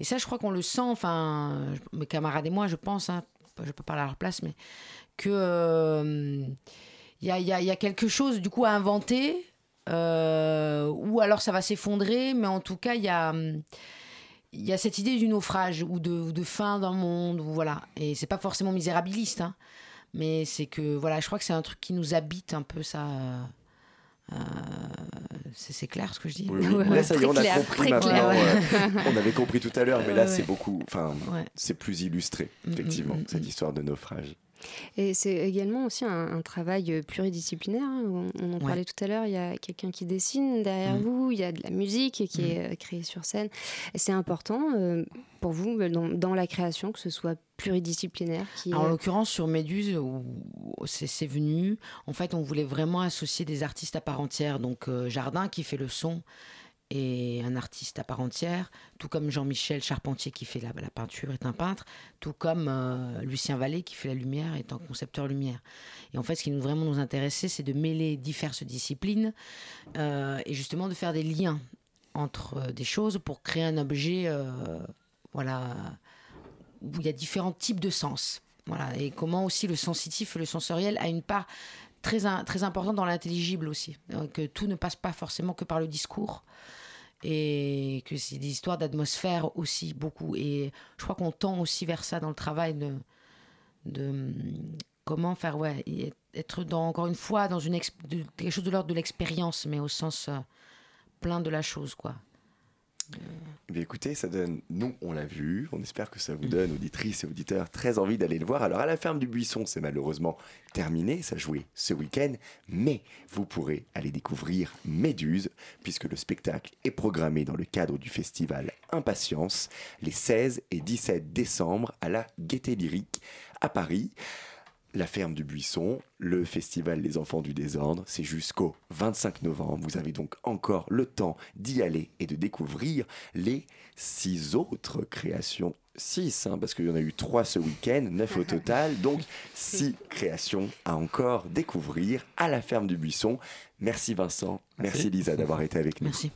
Et ça, je crois qu'on le sent, enfin, mes camarades et moi, je pense, hein, je peux parler à leur place, mais que il euh, y, a, quelque chose du coup à inventer euh, ou alors ça va s'effondrer mais en tout cas il y a cette idée du naufrage ou de, de fin d'un monde ou voilà et c'est pas forcément misérabiliste hein, mais c'est que voilà je crois que c'est un truc qui nous habite un peu ça euh, c'est clair ce que je dis. Oui, oui. Là, ça y est, on a compris maintenant. on avait compris tout à l'heure, mais là, c'est beaucoup. Enfin, c'est plus illustré, mm, mm, effectivement, mm, cette histoire de naufrage. Et c'est également aussi un, travail euh, pluridisciplinaire. Hein, on, en parlait tout à l'heure, il y a quelqu'un qui dessine derrière mm. vous, il y a de la musique qui est mm. euh, créée sur scène. Et c'est important euh, pour vous dans, la création que ce soit pluridisciplinaire En l'occurrence, sur Méduse, c'est venu. En fait, on voulait vraiment associer des artistes à part entière. Donc, Jardin qui fait le son est un artiste à part entière, tout comme Jean-Michel Charpentier qui fait la, peinture est un peintre, tout comme euh, Lucien Vallée qui fait la lumière est un concepteur lumière. Et en fait, ce qui nous vraiment nous intéressait, c'est de mêler diverses disciplines euh, et justement de faire des liens entre euh, des choses pour créer un objet, voilà, où il y a différents types de sens. Voilà, et comment aussi le sensitif, le sensoriel a une part très, très importante dans l'intelligible aussi. Que tout ne passe pas forcément que par le discours et que c'est des histoires d'atmosphère aussi beaucoup. Et je crois qu'on tend aussi vers ça dans le travail de, de comment faire, ouais, être dans, encore une fois dans une quelque chose de l'ordre de l'expérience, mais au sens euh, plein de la chose, quoi. Mais écoutez, ça donne, nous on l'a vu, on espère que ça vous donne, auditrices et auditeurs, très envie d'aller le voir. Alors à la ferme du buisson, c'est malheureusement terminé, ça jouait ce week-end, mais vous pourrez aller découvrir Méduse, puisque le spectacle est programmé dans le cadre du festival Impatience, les 16 et 17 décembre à la Gaieté Lyrique à Paris la ferme du Buisson, le festival Les Enfants du Désordre, c'est jusqu'au 25 novembre. Vous avez donc encore le temps d'y aller et de découvrir les six autres créations. Six, hein, parce qu'il y en a eu trois ce week-end, neuf au total, donc six créations à encore découvrir à la ferme du Buisson. Merci Vincent, merci, merci Lisa d'avoir été avec nous. Merci.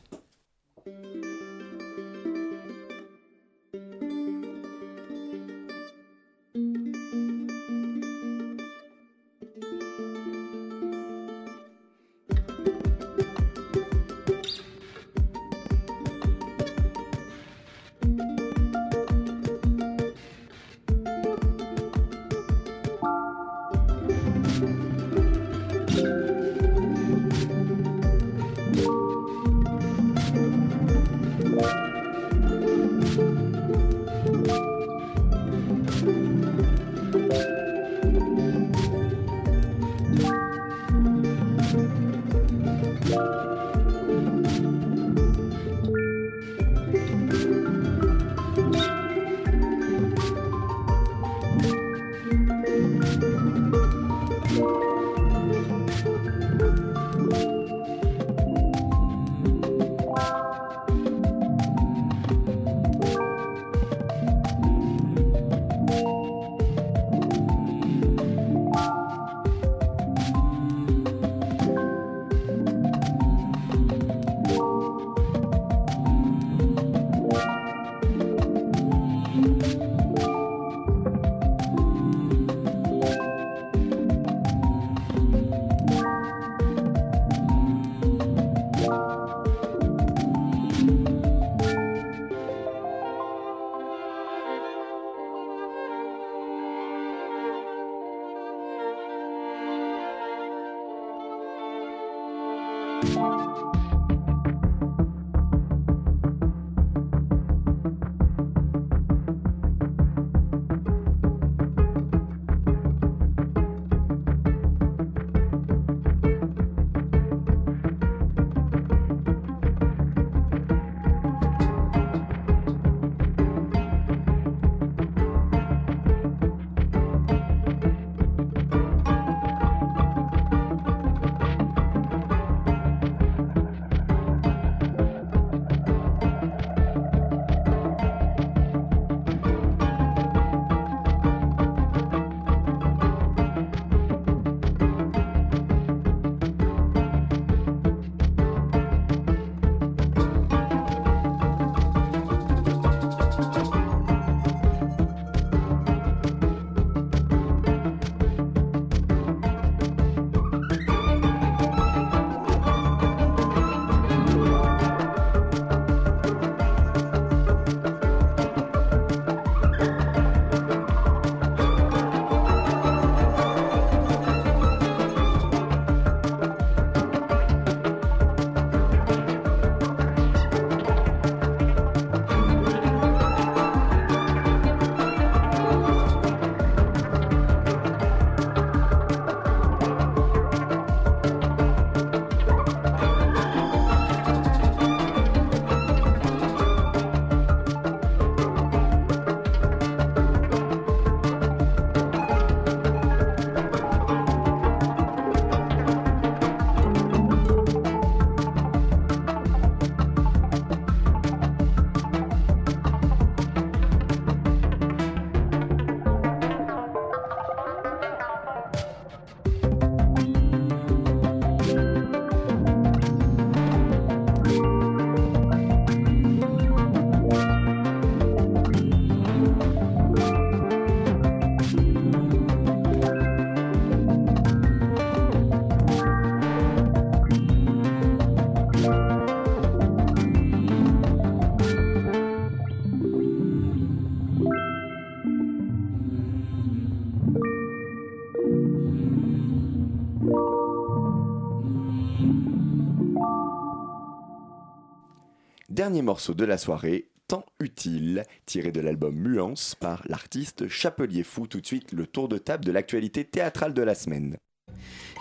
Dernier morceau de la soirée, Temps utile, tiré de l'album Muance par l'artiste Chapelier Fou. Tout de suite, le tour de table de l'actualité théâtrale de la semaine.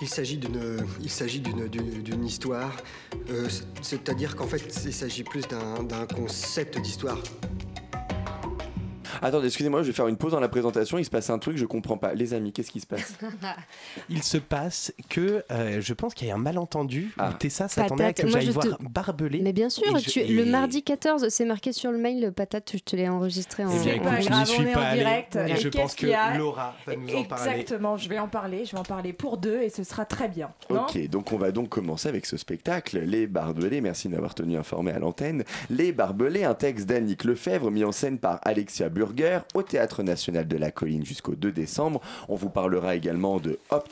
Il s'agit d'une, histoire, euh, c'est-à-dire qu'en fait, il s'agit plus d'un concept d'histoire. Attendez, excusez-moi, je vais faire une pause dans la présentation. Il se passe un truc, je comprends pas. Les amis, qu'est-ce qui se passe? Il se passe que euh, je pense qu'il y a un malentendu. Ah. Tessa s'attendait à que j'aille je voir te- Barbelé. Mais bien sûr, je- tu- et- le mardi 14, c'est marqué sur le mail, le patate, je te l'ai enregistré en. Eh bien, écoute, je n'y suis on est pas en allé. direct. Et Et je qu'est-ce pense que qu'il y a Laura va nous en parler. Exactement, je vais en parler. Je vais en parler pour deux et ce sera très bien. Non? Ok, donc on va donc commencer avec ce spectacle, Les Barbelés, merci de m'avoir tenu informé à l'antenne. Les Barbelés, un texte d'Annick Lefebvre mis en scène par Alexia Au Théâtre National de la Colline jusqu'au 2 décembre. On vous parlera également de Hop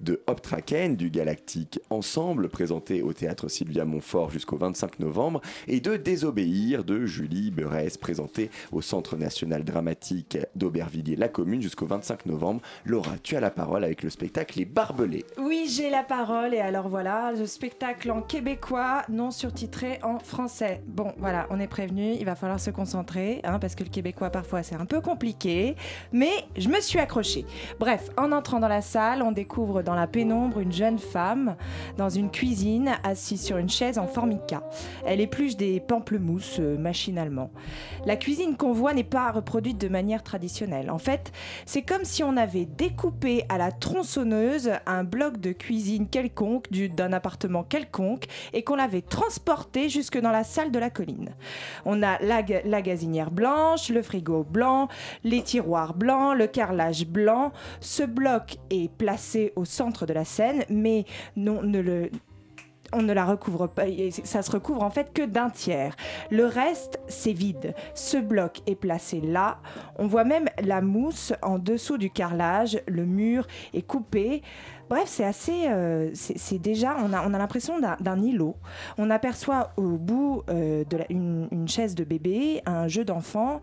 de Hoptraken, du Galactique Ensemble, présenté au théâtre Sylvia Montfort jusqu'au 25 novembre, et de Désobéir de Julie Beurès, présenté au Centre national dramatique d'Aubervilliers-la Commune jusqu'au 25 novembre. Laura, tu as la parole avec le spectacle Les Barbelés. Oui, j'ai la parole et alors voilà, le spectacle en québécois, non surtitré en français. Bon, voilà, on est prévenu, il va falloir se concentrer, hein, parce que le québécois parfois c'est un peu compliqué, mais je me suis accrochée. Bref, en entrant dans la salle, on découvre dans la pénombre une jeune femme dans une cuisine assise sur une chaise en formica. Elle épluche des pamplemousses euh, machinalement. La cuisine qu'on voit n'est pas reproduite de manière traditionnelle. En fait, c'est comme si on avait découpé à la tronçonneuse un bloc de cuisine quelconque du- d'un appartement quelconque et qu'on l'avait transporté jusque dans la salle de la colline. On a la, la gazinière blanche, le frigo blanc, les tiroirs blancs, le carrelage blanc. Ce bloc est placé au centre de la scène, mais non, ne le, on ne la recouvre pas, ça se recouvre en fait que d'un tiers. Le reste, c'est vide. Ce bloc est placé là. On voit même la mousse en dessous du carrelage. Le mur est coupé. Bref, c'est assez. euh, c'est déjà. On a, on a l'impression d'un îlot. On aperçoit au bout euh, de la- une, chaise de bébé, un jeu d'enfant.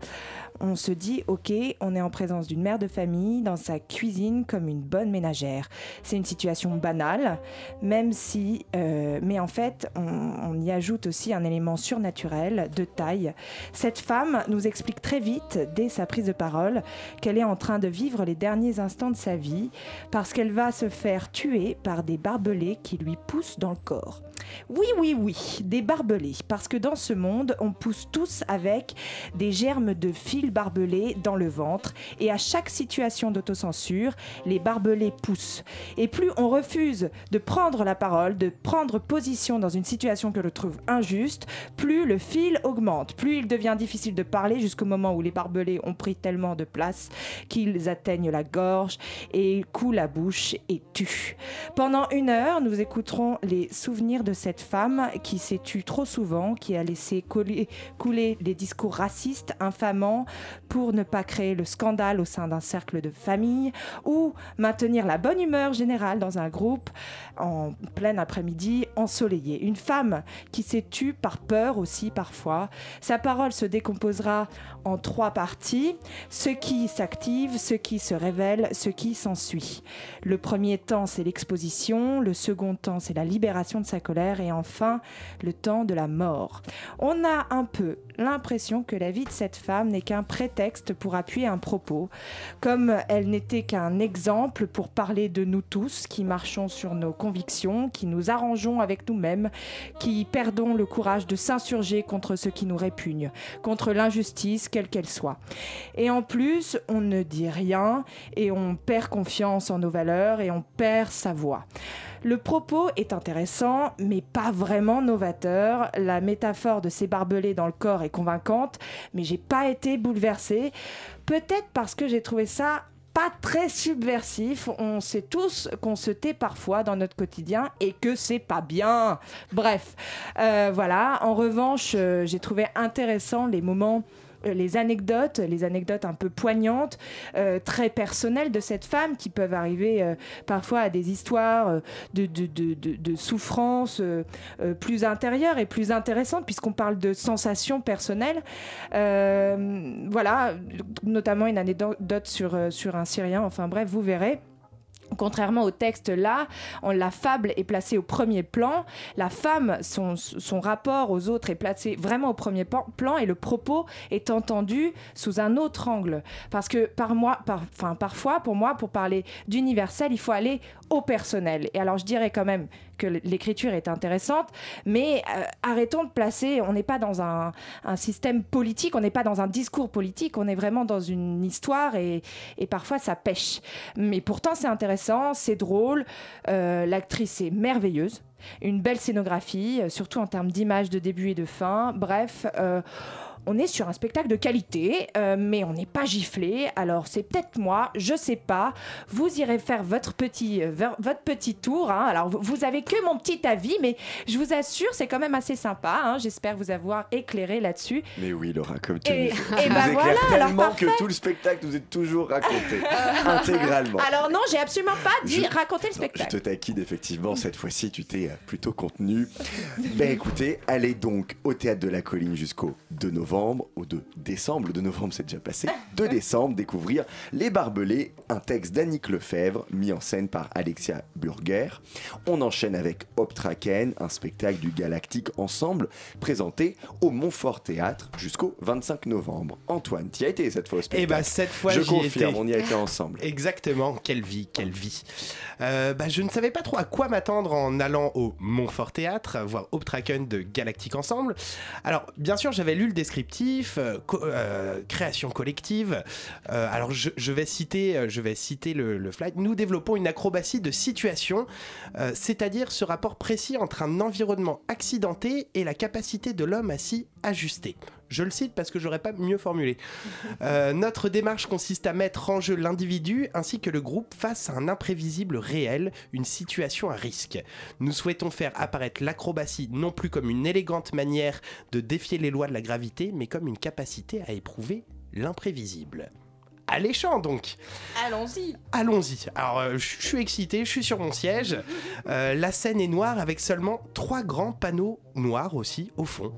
On se dit, ok, on est en présence d'une mère de famille dans sa cuisine comme une bonne ménagère. C'est une situation banale, même si, euh, mais en fait, on y ajoute aussi un élément surnaturel de taille. Cette femme nous explique très vite, dès sa prise de parole, qu'elle est en train de vivre les derniers instants de sa vie parce qu'elle va se faire tuer par des barbelés qui lui poussent dans le corps. Oui, oui, oui, des barbelés, parce que dans ce monde, on pousse tous avec des germes de fils barbelés dans le ventre, et à chaque situation d'autocensure, les barbelés poussent. Et plus on refuse de prendre la parole, de prendre position dans une situation que l'on trouve injuste, plus le fil augmente, plus il devient difficile de parler jusqu'au moment où les barbelés ont pris tellement de place qu'ils atteignent la gorge et coulent la bouche et tuent. Pendant une heure, nous écouterons les souvenirs de cette femme qui s'est tue trop souvent, qui a laissé coller- couler les discours racistes, infamants, pour ne pas créer le scandale au sein d'un cercle de famille, ou maintenir la bonne humeur générale dans un groupe en plein après-midi ensoleillé. Une femme qui s'est tue par peur aussi parfois. Sa parole se décomposera en trois parties, ce qui s'active, ce qui se révèle, ce qui s'ensuit. Le premier temps, c'est l'exposition, le second temps, c'est la libération de sa colère, et enfin, le temps de la mort. On a un peu l'impression que la vie de cette femme n'est qu'un prétexte pour appuyer un propos, comme elle n'était qu'un exemple pour parler de nous tous qui marchons sur nos convictions, qui nous arrangeons avec nous-mêmes, qui perdons le courage de s'insurger contre ce qui nous répugne, contre l'injustice, quelle qu'elle soit. Et en plus, on ne dit rien et on perd confiance en nos valeurs et on perd sa voix. Le propos est intéressant, mais pas vraiment novateur. La métaphore de ces barbelés dans le corps est convaincante, mais j'ai pas été bouleversée. Peut-être parce que j'ai trouvé ça pas très subversif. On sait tous qu'on se tait parfois dans notre quotidien et que c'est pas bien. Bref, euh, voilà. En revanche, euh, j'ai trouvé intéressant les moments les anecdotes, les anecdotes un peu poignantes, euh, très personnelles de cette femme qui peuvent arriver euh, parfois à des histoires euh, de, de, de, souffrance euh, euh, plus intérieures et plus intéressantes puisqu'on parle de sensations personnelles. Euh, voilà, notamment une anecdote sur, euh, sur un Syrien, enfin bref, vous verrez. Contrairement au texte là, la fable est placée au premier plan, la femme, son, son rapport aux autres est placé vraiment au premier plan et le propos est entendu sous un autre angle. Parce que par moi, enfin, parfois, pour moi, pour parler d'universel, il faut aller au personnel. Et alors je dirais quand même que l'écriture est intéressante, mais euh, arrêtons de placer, on n'est pas dans un, système politique, on n'est pas dans un discours politique, on est vraiment dans une histoire et, et parfois ça pêche. Mais pourtant c'est intéressant, c'est drôle, euh, l'actrice est merveilleuse, une belle scénographie, euh, surtout en termes d'image de début et de fin, bref. Euh, on est sur un spectacle de qualité, euh, mais on n'est pas giflé. Alors c'est peut-être moi, je sais pas. Vous irez faire votre petit, euh, votre petit tour. Hein. Alors vous, avez que mon petit avis, mais je vous assure, c'est quand même assez sympa. Hein. J'espère vous avoir éclairé là-dessus. Mais oui, Laura, comme tu Et, et et bah nous voilà, alors tellement que tout le spectacle nous est toujours raconté intégralement. Alors non, j'ai absolument pas dit Je- raconter le Je spectacle. te taquine, effectivement, cette fois-ci, tu t'es euh, plutôt contenu. ben écoutez, allez donc au Théâtre de la Colline jusqu'au 2 novembre, au 2 décembre, le 2 novembre c'est déjà passé, 2 décembre, découvrir Les Barbelés, un texte d'Annick Lefebvre, mis en scène par Alexia Burger. On enchaîne avec Optraken, un spectacle du Galactique Ensemble, présenté au Montfort Théâtre jusqu'au 25 novembre. Antoine, tu y as été cette fois au spectacle Et bah cette fois Je confirme, étais. on y a été ensemble. Exactement, quelle vie, quelle vie. Euh, bah, je ne savais pas trop à quoi m'attendre en allant au Montfort Théâtre, voir Optraken de Galactique Ensemble. Alors, bien sûr, j'avais lu le descriptif, euh, euh, création collective. Euh, alors, je, vais citer, je vais citer le, le flight. Nous développons une acrobatie de situation, c'est-à-dire ce rapport précis entre un environnement accidenté et la capacité de l'homme à s'y ajuster. Je le cite parce que j'aurais pas mieux formulé. Euh, notre démarche consiste à mettre en jeu l'individu ainsi que le groupe face à un imprévisible réel, une situation à risque. Nous souhaitons faire apparaître l'acrobatie non plus comme une élégante manière de défier les lois de la gravité, mais comme une capacité à éprouver l'imprévisible. Alléchant donc Allons-y. Allons-y. Alors, euh, je suis excité, je suis sur mon siège. Euh, la scène est noire avec seulement trois grands panneaux noirs aussi au fond.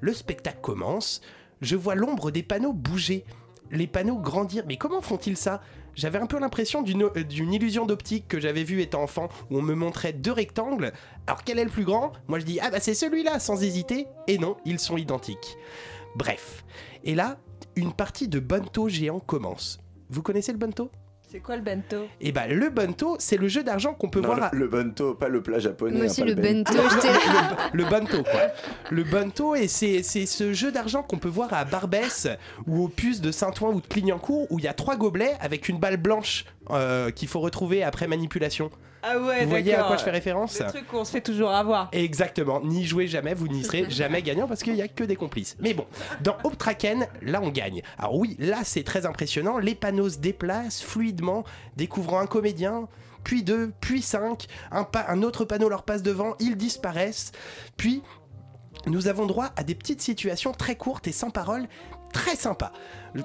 Le spectacle commence. Je vois l'ombre des panneaux bouger. Les panneaux grandir. Mais comment font-ils ça? J'avais un peu l'impression d'une euh, d'une illusion d'optique que j'avais vue étant enfant, où on me montrait deux rectangles. Alors quel est le plus grand? Moi je dis ah bah c'est celui-là sans hésiter. Et non, ils sont identiques. Bref. Et là, une partie de Bunto géant commence. Vous connaissez le Bunto C'est quoi le bento? Et bah le bento, c'est le jeu d'argent qu'on peut Non, voir. à- le, le bento, pas le plat japonais. Moi hein, aussi, le ben- bento, j'étais là. le bento quoi. Le bento et c'est c'est ce jeu d'argent qu'on peut voir à Barbès ou au puce de Saint-Ouen ou de Clignancourt où il y a trois gobelets avec une balle blanche euh, qu'il faut retrouver après manipulation. Ah ouais, Vous voyez à quoi je fais référence Le truc qu'on se fait toujours avoir. Exactement, n'y jouez jamais, vous n'y serez jamais gagnant parce qu'il n'y a que des complices. Mais bon, dans Optraken, là on gagne. Alors oui, là c'est très impressionnant, les panneaux se déplacent fluidement, découvrant un comédien, puis deux, puis cinq, un, pa- un autre panneau leur passe devant, ils disparaissent, puis nous avons droit à des petites situations très courtes et sans parole, très sympas.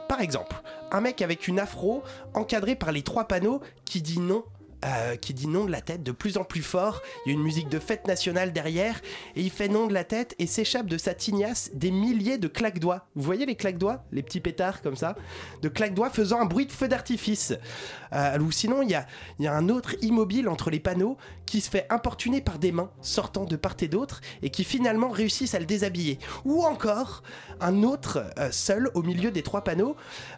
Par exemple, un mec avec une afro encadré par les trois panneaux qui dit non. Euh, qui dit non de la tête de plus en plus fort. Il y a une musique de fête nationale derrière et il fait non de la tête et s'échappe de sa tignasse des milliers de claques-doigts. Vous voyez les claques-doigts Les petits pétards comme ça? De claques-doigts faisant un bruit de feu d'artifice. Ou sinon, il y a, un autre immobile entre les panneaux qui se fait importuner par des mains sortant de part et d'autre et qui finalement réussissent à le déshabiller. Ou encore un autre euh, seul au milieu des trois panneaux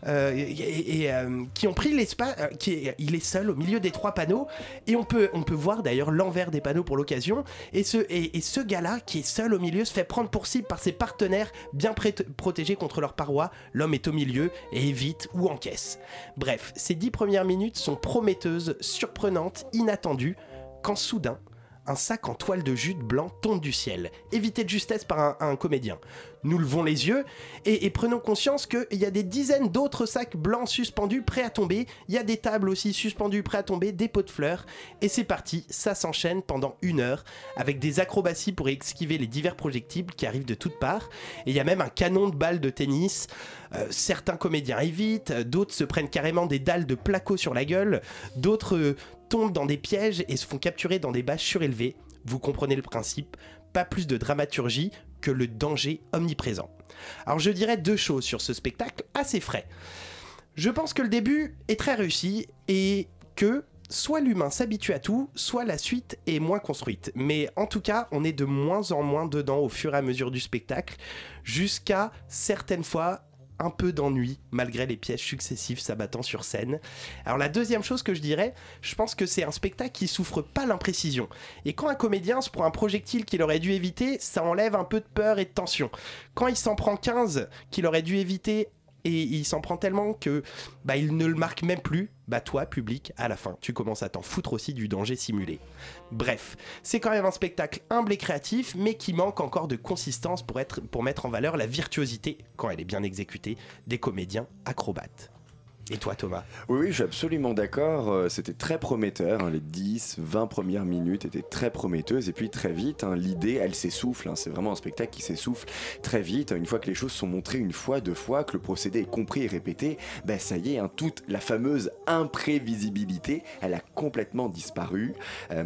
euh, euh, qui ont pris l'espace. qui est- il est seul au milieu des trois panneaux et on peut, voir d'ailleurs l'envers des panneaux pour l'occasion. Et ce, et, ce gars-là qui est seul au milieu se fait prendre pour cible par ses partenaires bien protégés contre leurs parois. L'homme est au milieu et évite ou encaisse. Bref, ces dix premières minutes sont prometteuses, surprenantes, inattendues, quand soudain, un sac en toile de jute blanc tombe du ciel, évité de justesse par un, comédien. Nous levons les yeux et, prenons conscience qu'il y a des dizaines d'autres sacs blancs suspendus prêts à tomber, il y a des tables aussi suspendues prêts à tomber, des pots de fleurs, et c'est parti, ça s'enchaîne pendant une heure, avec des acrobaties pour esquiver les divers projectiles qui arrivent de toutes parts, et il y a même un canon de balles de tennis, Euh, certains comédiens évitent, d'autres se prennent carrément des dalles de placo sur la gueule, d'autres euh, tombent dans des pièges et se font capturer dans des bâches surélevées. Vous comprenez le principe, pas plus de dramaturgie le danger omniprésent. Alors je dirais deux choses sur ce spectacle assez frais. Je pense que le début est très réussi et que soit l'humain s'habitue à tout, soit la suite est moins construite. Mais en tout cas, on est de moins en moins dedans au fur et à mesure du spectacle, jusqu'à certaines fois un peu d'ennui malgré les pièges successifs s'abattant sur scène. Alors la deuxième chose que je dirais, je pense que c'est un spectacle qui souffre pas l'imprécision. Et quand un comédien se prend un projectile qu'il aurait dû éviter, ça enlève un peu de peur et de tension. Quand il s'en prend 15 qu'il aurait dû éviter et il s'en prend tellement que bah, il ne le marque même plus. Bah toi, public, à la fin, tu commences à t'en foutre aussi du danger simulé. Bref, c'est quand même un spectacle humble et créatif, mais qui manque encore de consistance pour, être, pour mettre en valeur la virtuosité, quand elle est bien exécutée, des comédiens acrobates. Et toi, Thomas Oui, oui, je suis absolument d'accord. Euh, c'était très prometteur. Hein. Les 10, 20 premières minutes étaient très prometteuses. Et puis, très vite, hein, l'idée, elle s'essouffle. Hein. C'est vraiment un spectacle qui s'essouffle très vite. Une fois que les choses sont montrées une fois, deux fois, que le procédé est compris et répété, ben ça y est, toute la fameuse imprévisibilité, elle a complètement disparu. Euh,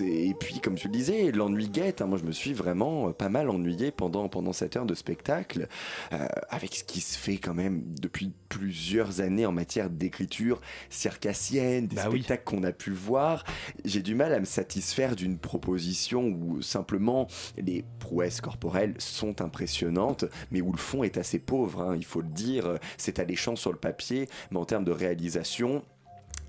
et puis, comme tu le disais, l'ennui guette. Hein. Moi, je me suis vraiment euh, pas mal ennuyé pendant, pendant cette heure de spectacle, euh, avec ce qui se fait quand même depuis plusieurs années en matière d'écriture circassienne, des bah spectacles qu'on a pu voir. J'ai du mal à me satisfaire d'une proposition où simplement les prouesses corporelles sont impressionnantes, mais où le fond est assez pauvre. Hein. Il faut le dire, c'est alléchant sur le papier, mais en termes de réalisation,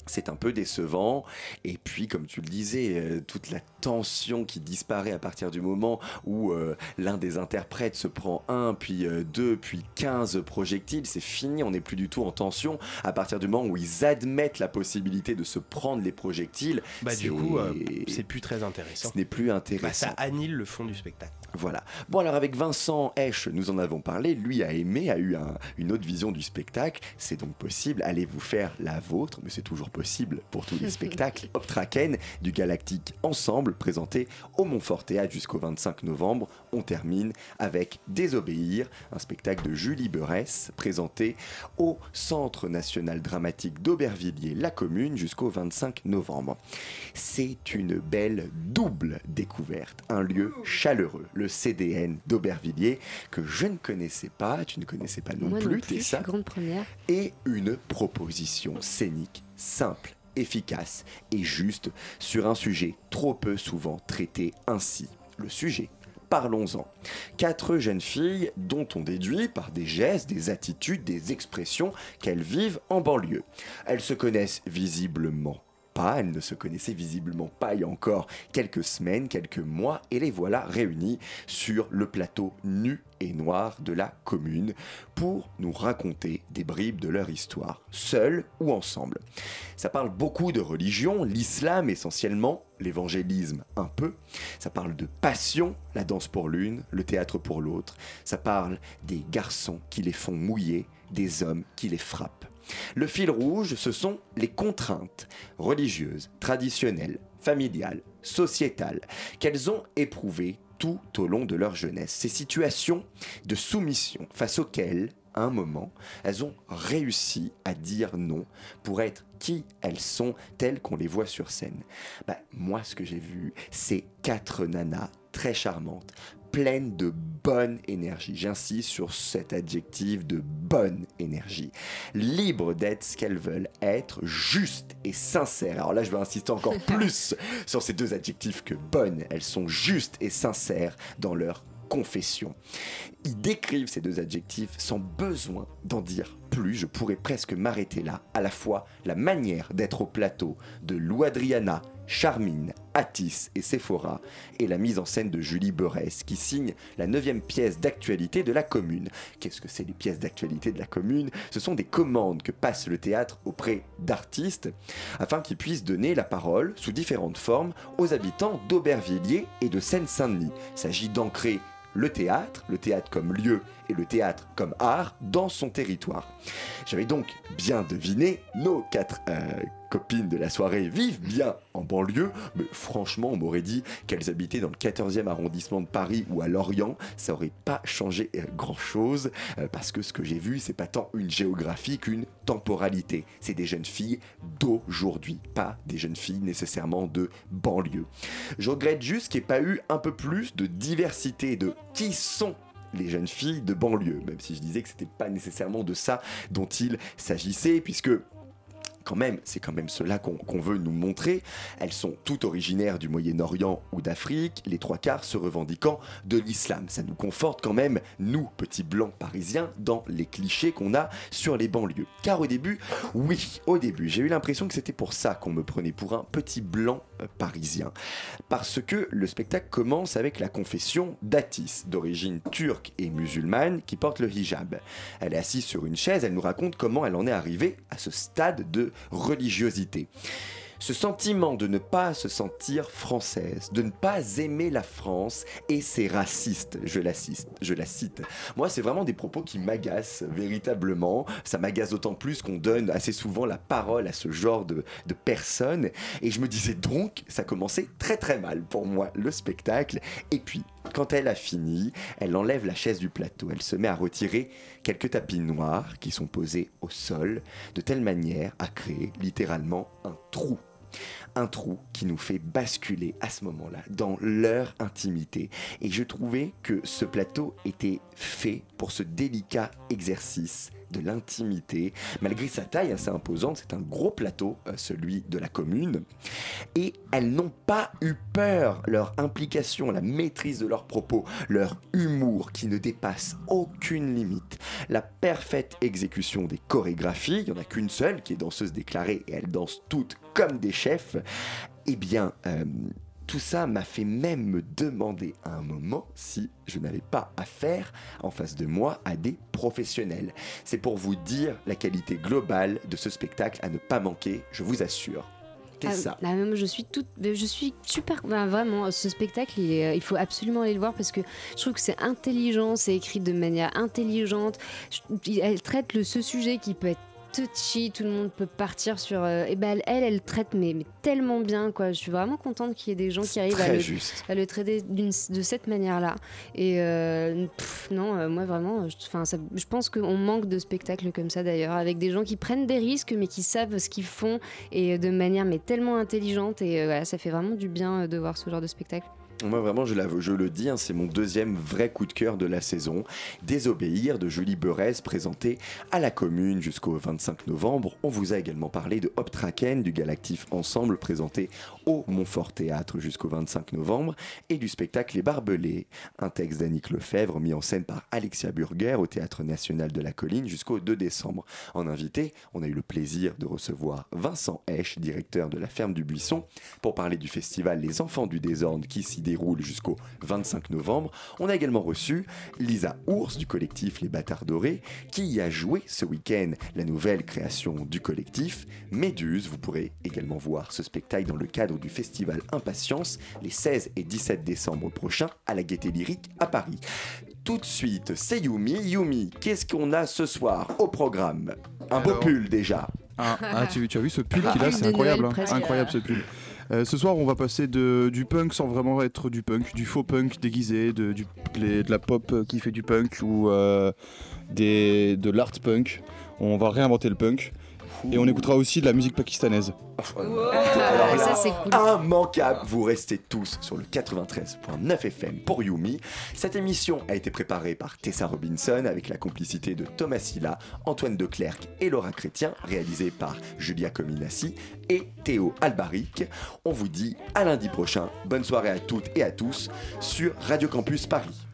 c'est un peu décevant. Et puis, comme tu le disais, euh, toute la tension qui disparaît à partir du moment où euh, l'un des interprètes se prend un, puis euh, deux, puis quinze projectiles, c'est fini, on n'est plus du tout en tension. À partir du moment où ils admettent la possibilité de se prendre les projectiles, bah du coup, c'est plus très intéressant. Ce n'est plus intéressant. Bah, ça annule le fond du spectacle. Voilà. Bon, alors avec Vincent Esch, nous en avons parlé. Lui a aimé, a eu une autre vision du spectacle. C'est donc possible. Allez vous faire la vôtre, mais c'est toujours possible pour tous les spectacles. Optraken du Galactique Ensemble, présenté au Montfort Théâtre jusqu'au 25 novembre. On termine avec Désobéir, un spectacle de Julie Berès, présenté au Centre national dramatique d'Aubervilliers, la commune, jusqu'au 25 novembre. C'est une belle double découverte, un lieu chaleureux le CDN d'Aubervilliers, que je ne connaissais pas, tu ne connaissais pas non plus, c'est ça grande première. Et une proposition scénique simple, efficace et juste sur un sujet trop peu souvent traité ainsi. Le sujet parlons-en. Quatre jeunes filles dont on déduit par des gestes, des attitudes, des expressions qu'elles vivent en banlieue. Elles se connaissent visiblement elles ne se connaissaient visiblement pas il y a encore quelques semaines, quelques mois, et les voilà réunies sur le plateau nu et noir de la commune pour nous raconter des bribes de leur histoire, seules ou ensemble. Ça parle beaucoup de religion, l'islam essentiellement, l'évangélisme un peu. Ça parle de passion, la danse pour l'une, le théâtre pour l'autre. Ça parle des garçons qui les font mouiller, des hommes qui les frappent. Le fil rouge, ce sont les contraintes religieuses, traditionnelles, familiales, sociétales, qu'elles ont éprouvées tout au long de leur jeunesse. Ces situations de soumission face auxquelles, à un moment, elles ont réussi à dire non pour être qui elles sont telles qu'on les voit sur scène. Bah, moi, ce que j'ai vu, c'est quatre nanas très charmantes, pleine de bonne énergie. J'insiste sur cet adjectif de bonne énergie. Libre d'être ce qu'elles veulent être, juste et sincère. Alors là, je vais insister encore plus sur ces deux adjectifs que bonne. Elles sont justes et sincères dans leur confession. Ils décrivent ces deux adjectifs sans besoin d'en dire plus. Je pourrais presque m'arrêter là. À la fois la manière d'être au plateau de Lou Adriana Charmine, Atis et Sephora, et la mise en scène de Julie Berès, qui signe la neuvième pièce d'actualité de la commune. Qu'est-ce que c'est les pièces d'actualité de la commune? Ce sont des commandes que passe le théâtre auprès d'artistes, afin qu'ils puissent donner la parole, sous différentes formes, aux habitants d'Aubervilliers et de Seine-Saint-Denis. Il s'agit d'ancrer le théâtre, le théâtre comme lieu et le théâtre comme art dans son territoire. J'avais donc bien deviné, nos quatre euh, copines de la soirée vivent bien en banlieue, mais franchement on m'aurait dit qu'elles habitaient dans le 14e arrondissement de Paris ou à Lorient, ça aurait pas changé euh, grand chose, euh, parce que ce que j'ai vu c'est pas tant une géographie qu'une temporalité. C'est des jeunes filles d'aujourd'hui, pas des jeunes filles nécessairement de banlieue. Je regrette juste qu'il n'y ait pas eu un peu plus de diversité de qui sont les jeunes filles de banlieue, même si je disais que c'était pas nécessairement de ça dont il s'agissait, puisque c'est quand même cela qu'on veut nous montrer. Elles sont toutes originaires du Moyen-Orient ou d'Afrique, les trois quarts se revendiquant de l'islam. Ça nous conforte quand même, nous, petits blancs parisiens, dans les clichés qu'on a sur les banlieues. Car au début, oui, au début, j'ai eu l'impression que c'était pour ça qu'on me prenait pour un petit blanc euh, parisien. Parce que le spectacle commence avec la confession d'Atis, d'origine turque et musulmane, qui porte le hijab. Elle est assise sur une chaise, elle nous raconte comment elle en est arrivée à ce stade de religiosité ce sentiment de ne pas se sentir française, de ne pas aimer la France, et c'est raciste, je je la cite. Moi, c'est vraiment des propos qui m'agacent véritablement. Ça m'agace d'autant plus qu'on donne assez souvent la parole à ce genre de, de personnes. Et je me disais donc, ça commençait très très mal pour moi, le spectacle. Et puis, quand elle a fini, elle enlève la chaise du plateau, elle se met à retirer quelques tapis noirs qui sont posés au sol, de telle manière à créer littéralement un trou un trou qui nous fait basculer à ce moment-là dans leur intimité. Et je trouvais que ce plateau était fait pour ce délicat exercice de l'intimité. Malgré sa taille assez imposante, c'est un gros plateau, euh, celui de la commune. Et elles n'ont pas eu peur. Leur implication, la maîtrise de leurs propos, leur humour qui ne dépasse aucune limite, la parfaite exécution des chorégraphies, il n'y en a qu'une seule qui est danseuse déclarée et elles dansent toutes comme des chefs, eh bien... Euh, tout ça m'a fait même me demander à un moment si je n'avais pas affaire en face de moi à des professionnels. C'est pour vous dire la qualité globale de ce spectacle à ne pas manquer, je vous assure. Ah, ça. je suis toute, je suis super, vraiment, ce spectacle, il, euh, il, faut absolument aller le voir parce que je trouve que c'est intelligent, c'est écrit de manière intelligente. Elle traite le, ce sujet qui peut être touchy, tout le monde peut partir sur. et euh, ben elle, elle, traite mais, tellement bien quoi. Je suis vraiment contente qu'il y ait des gens qui arrivent à le, à le, traiter de cette manière-là. Et euh, non, euh, moi vraiment, enfin, je pense qu'on manque de spectacles comme ça d'ailleurs, avec des gens qui prennent des risques mais qui savent ce qu'ils font et de manière mais tellement intelligente. Et voilà, ça fait vraiment du bien de voir ce genre de spectacle. Moi vraiment, je, le dis, hein, c'est mon deuxième vrai coup de cœur de la saison. Désobéir de Julie Beurez, présenté à la commune jusqu'au 25 novembre. On vous a également parlé de Hoptraken, du Galactif Ensemble, présenté au Montfort Théâtre jusqu'au 25 novembre, et du spectacle Les Barbelés, un texte d'Annick Lefebvre mis en scène par Alexia Burger au Théâtre National de la Colline jusqu'au 2 décembre. En invité, on a eu le plaisir de recevoir Vincent Esch, directeur de la Ferme du Buisson, pour parler du festival Les Enfants du Désordre qui s'y déroule jusqu'au 25 novembre. On a également reçu Lisa Ours du collectif Les Bâtards Dorés qui y a joué ce week-end la nouvelle création du collectif Méduse. Vous pourrez également voir ce spectacle dans le cadre du festival Impatience les 16 et 17 décembre prochains à la Gaîté Lyrique à Paris. Tout de suite, c'est Yumi. Yumi, qu'est-ce qu'on a ce soir au programme? Un beau pull déjà. Ah, ah tu, as vu ce pull qu'il a, c'est incroyable, hein. incroyable ce pull. Euh, ce soir, on va passer de, du punk sans vraiment être du punk, du faux punk déguisé, de, la pop qui fait du punk ou euh, de l'art punk. On va réinventer le punk. Et on écoutera aussi de la musique pakistanaise. Alors là, ça, cool. immanquable. Vous restez tous sur le 93.9 FM pour Yumi. Cette émission a été préparée par Tessa Robinson avec la complicité de Thomas Silla, Antoine Declercq et Laura Chrétien, réalisée par Julia Cominassi et Théo Albaric. On vous dit à lundi prochain. Bonne soirée à toutes et à tous sur Radio Campus Paris.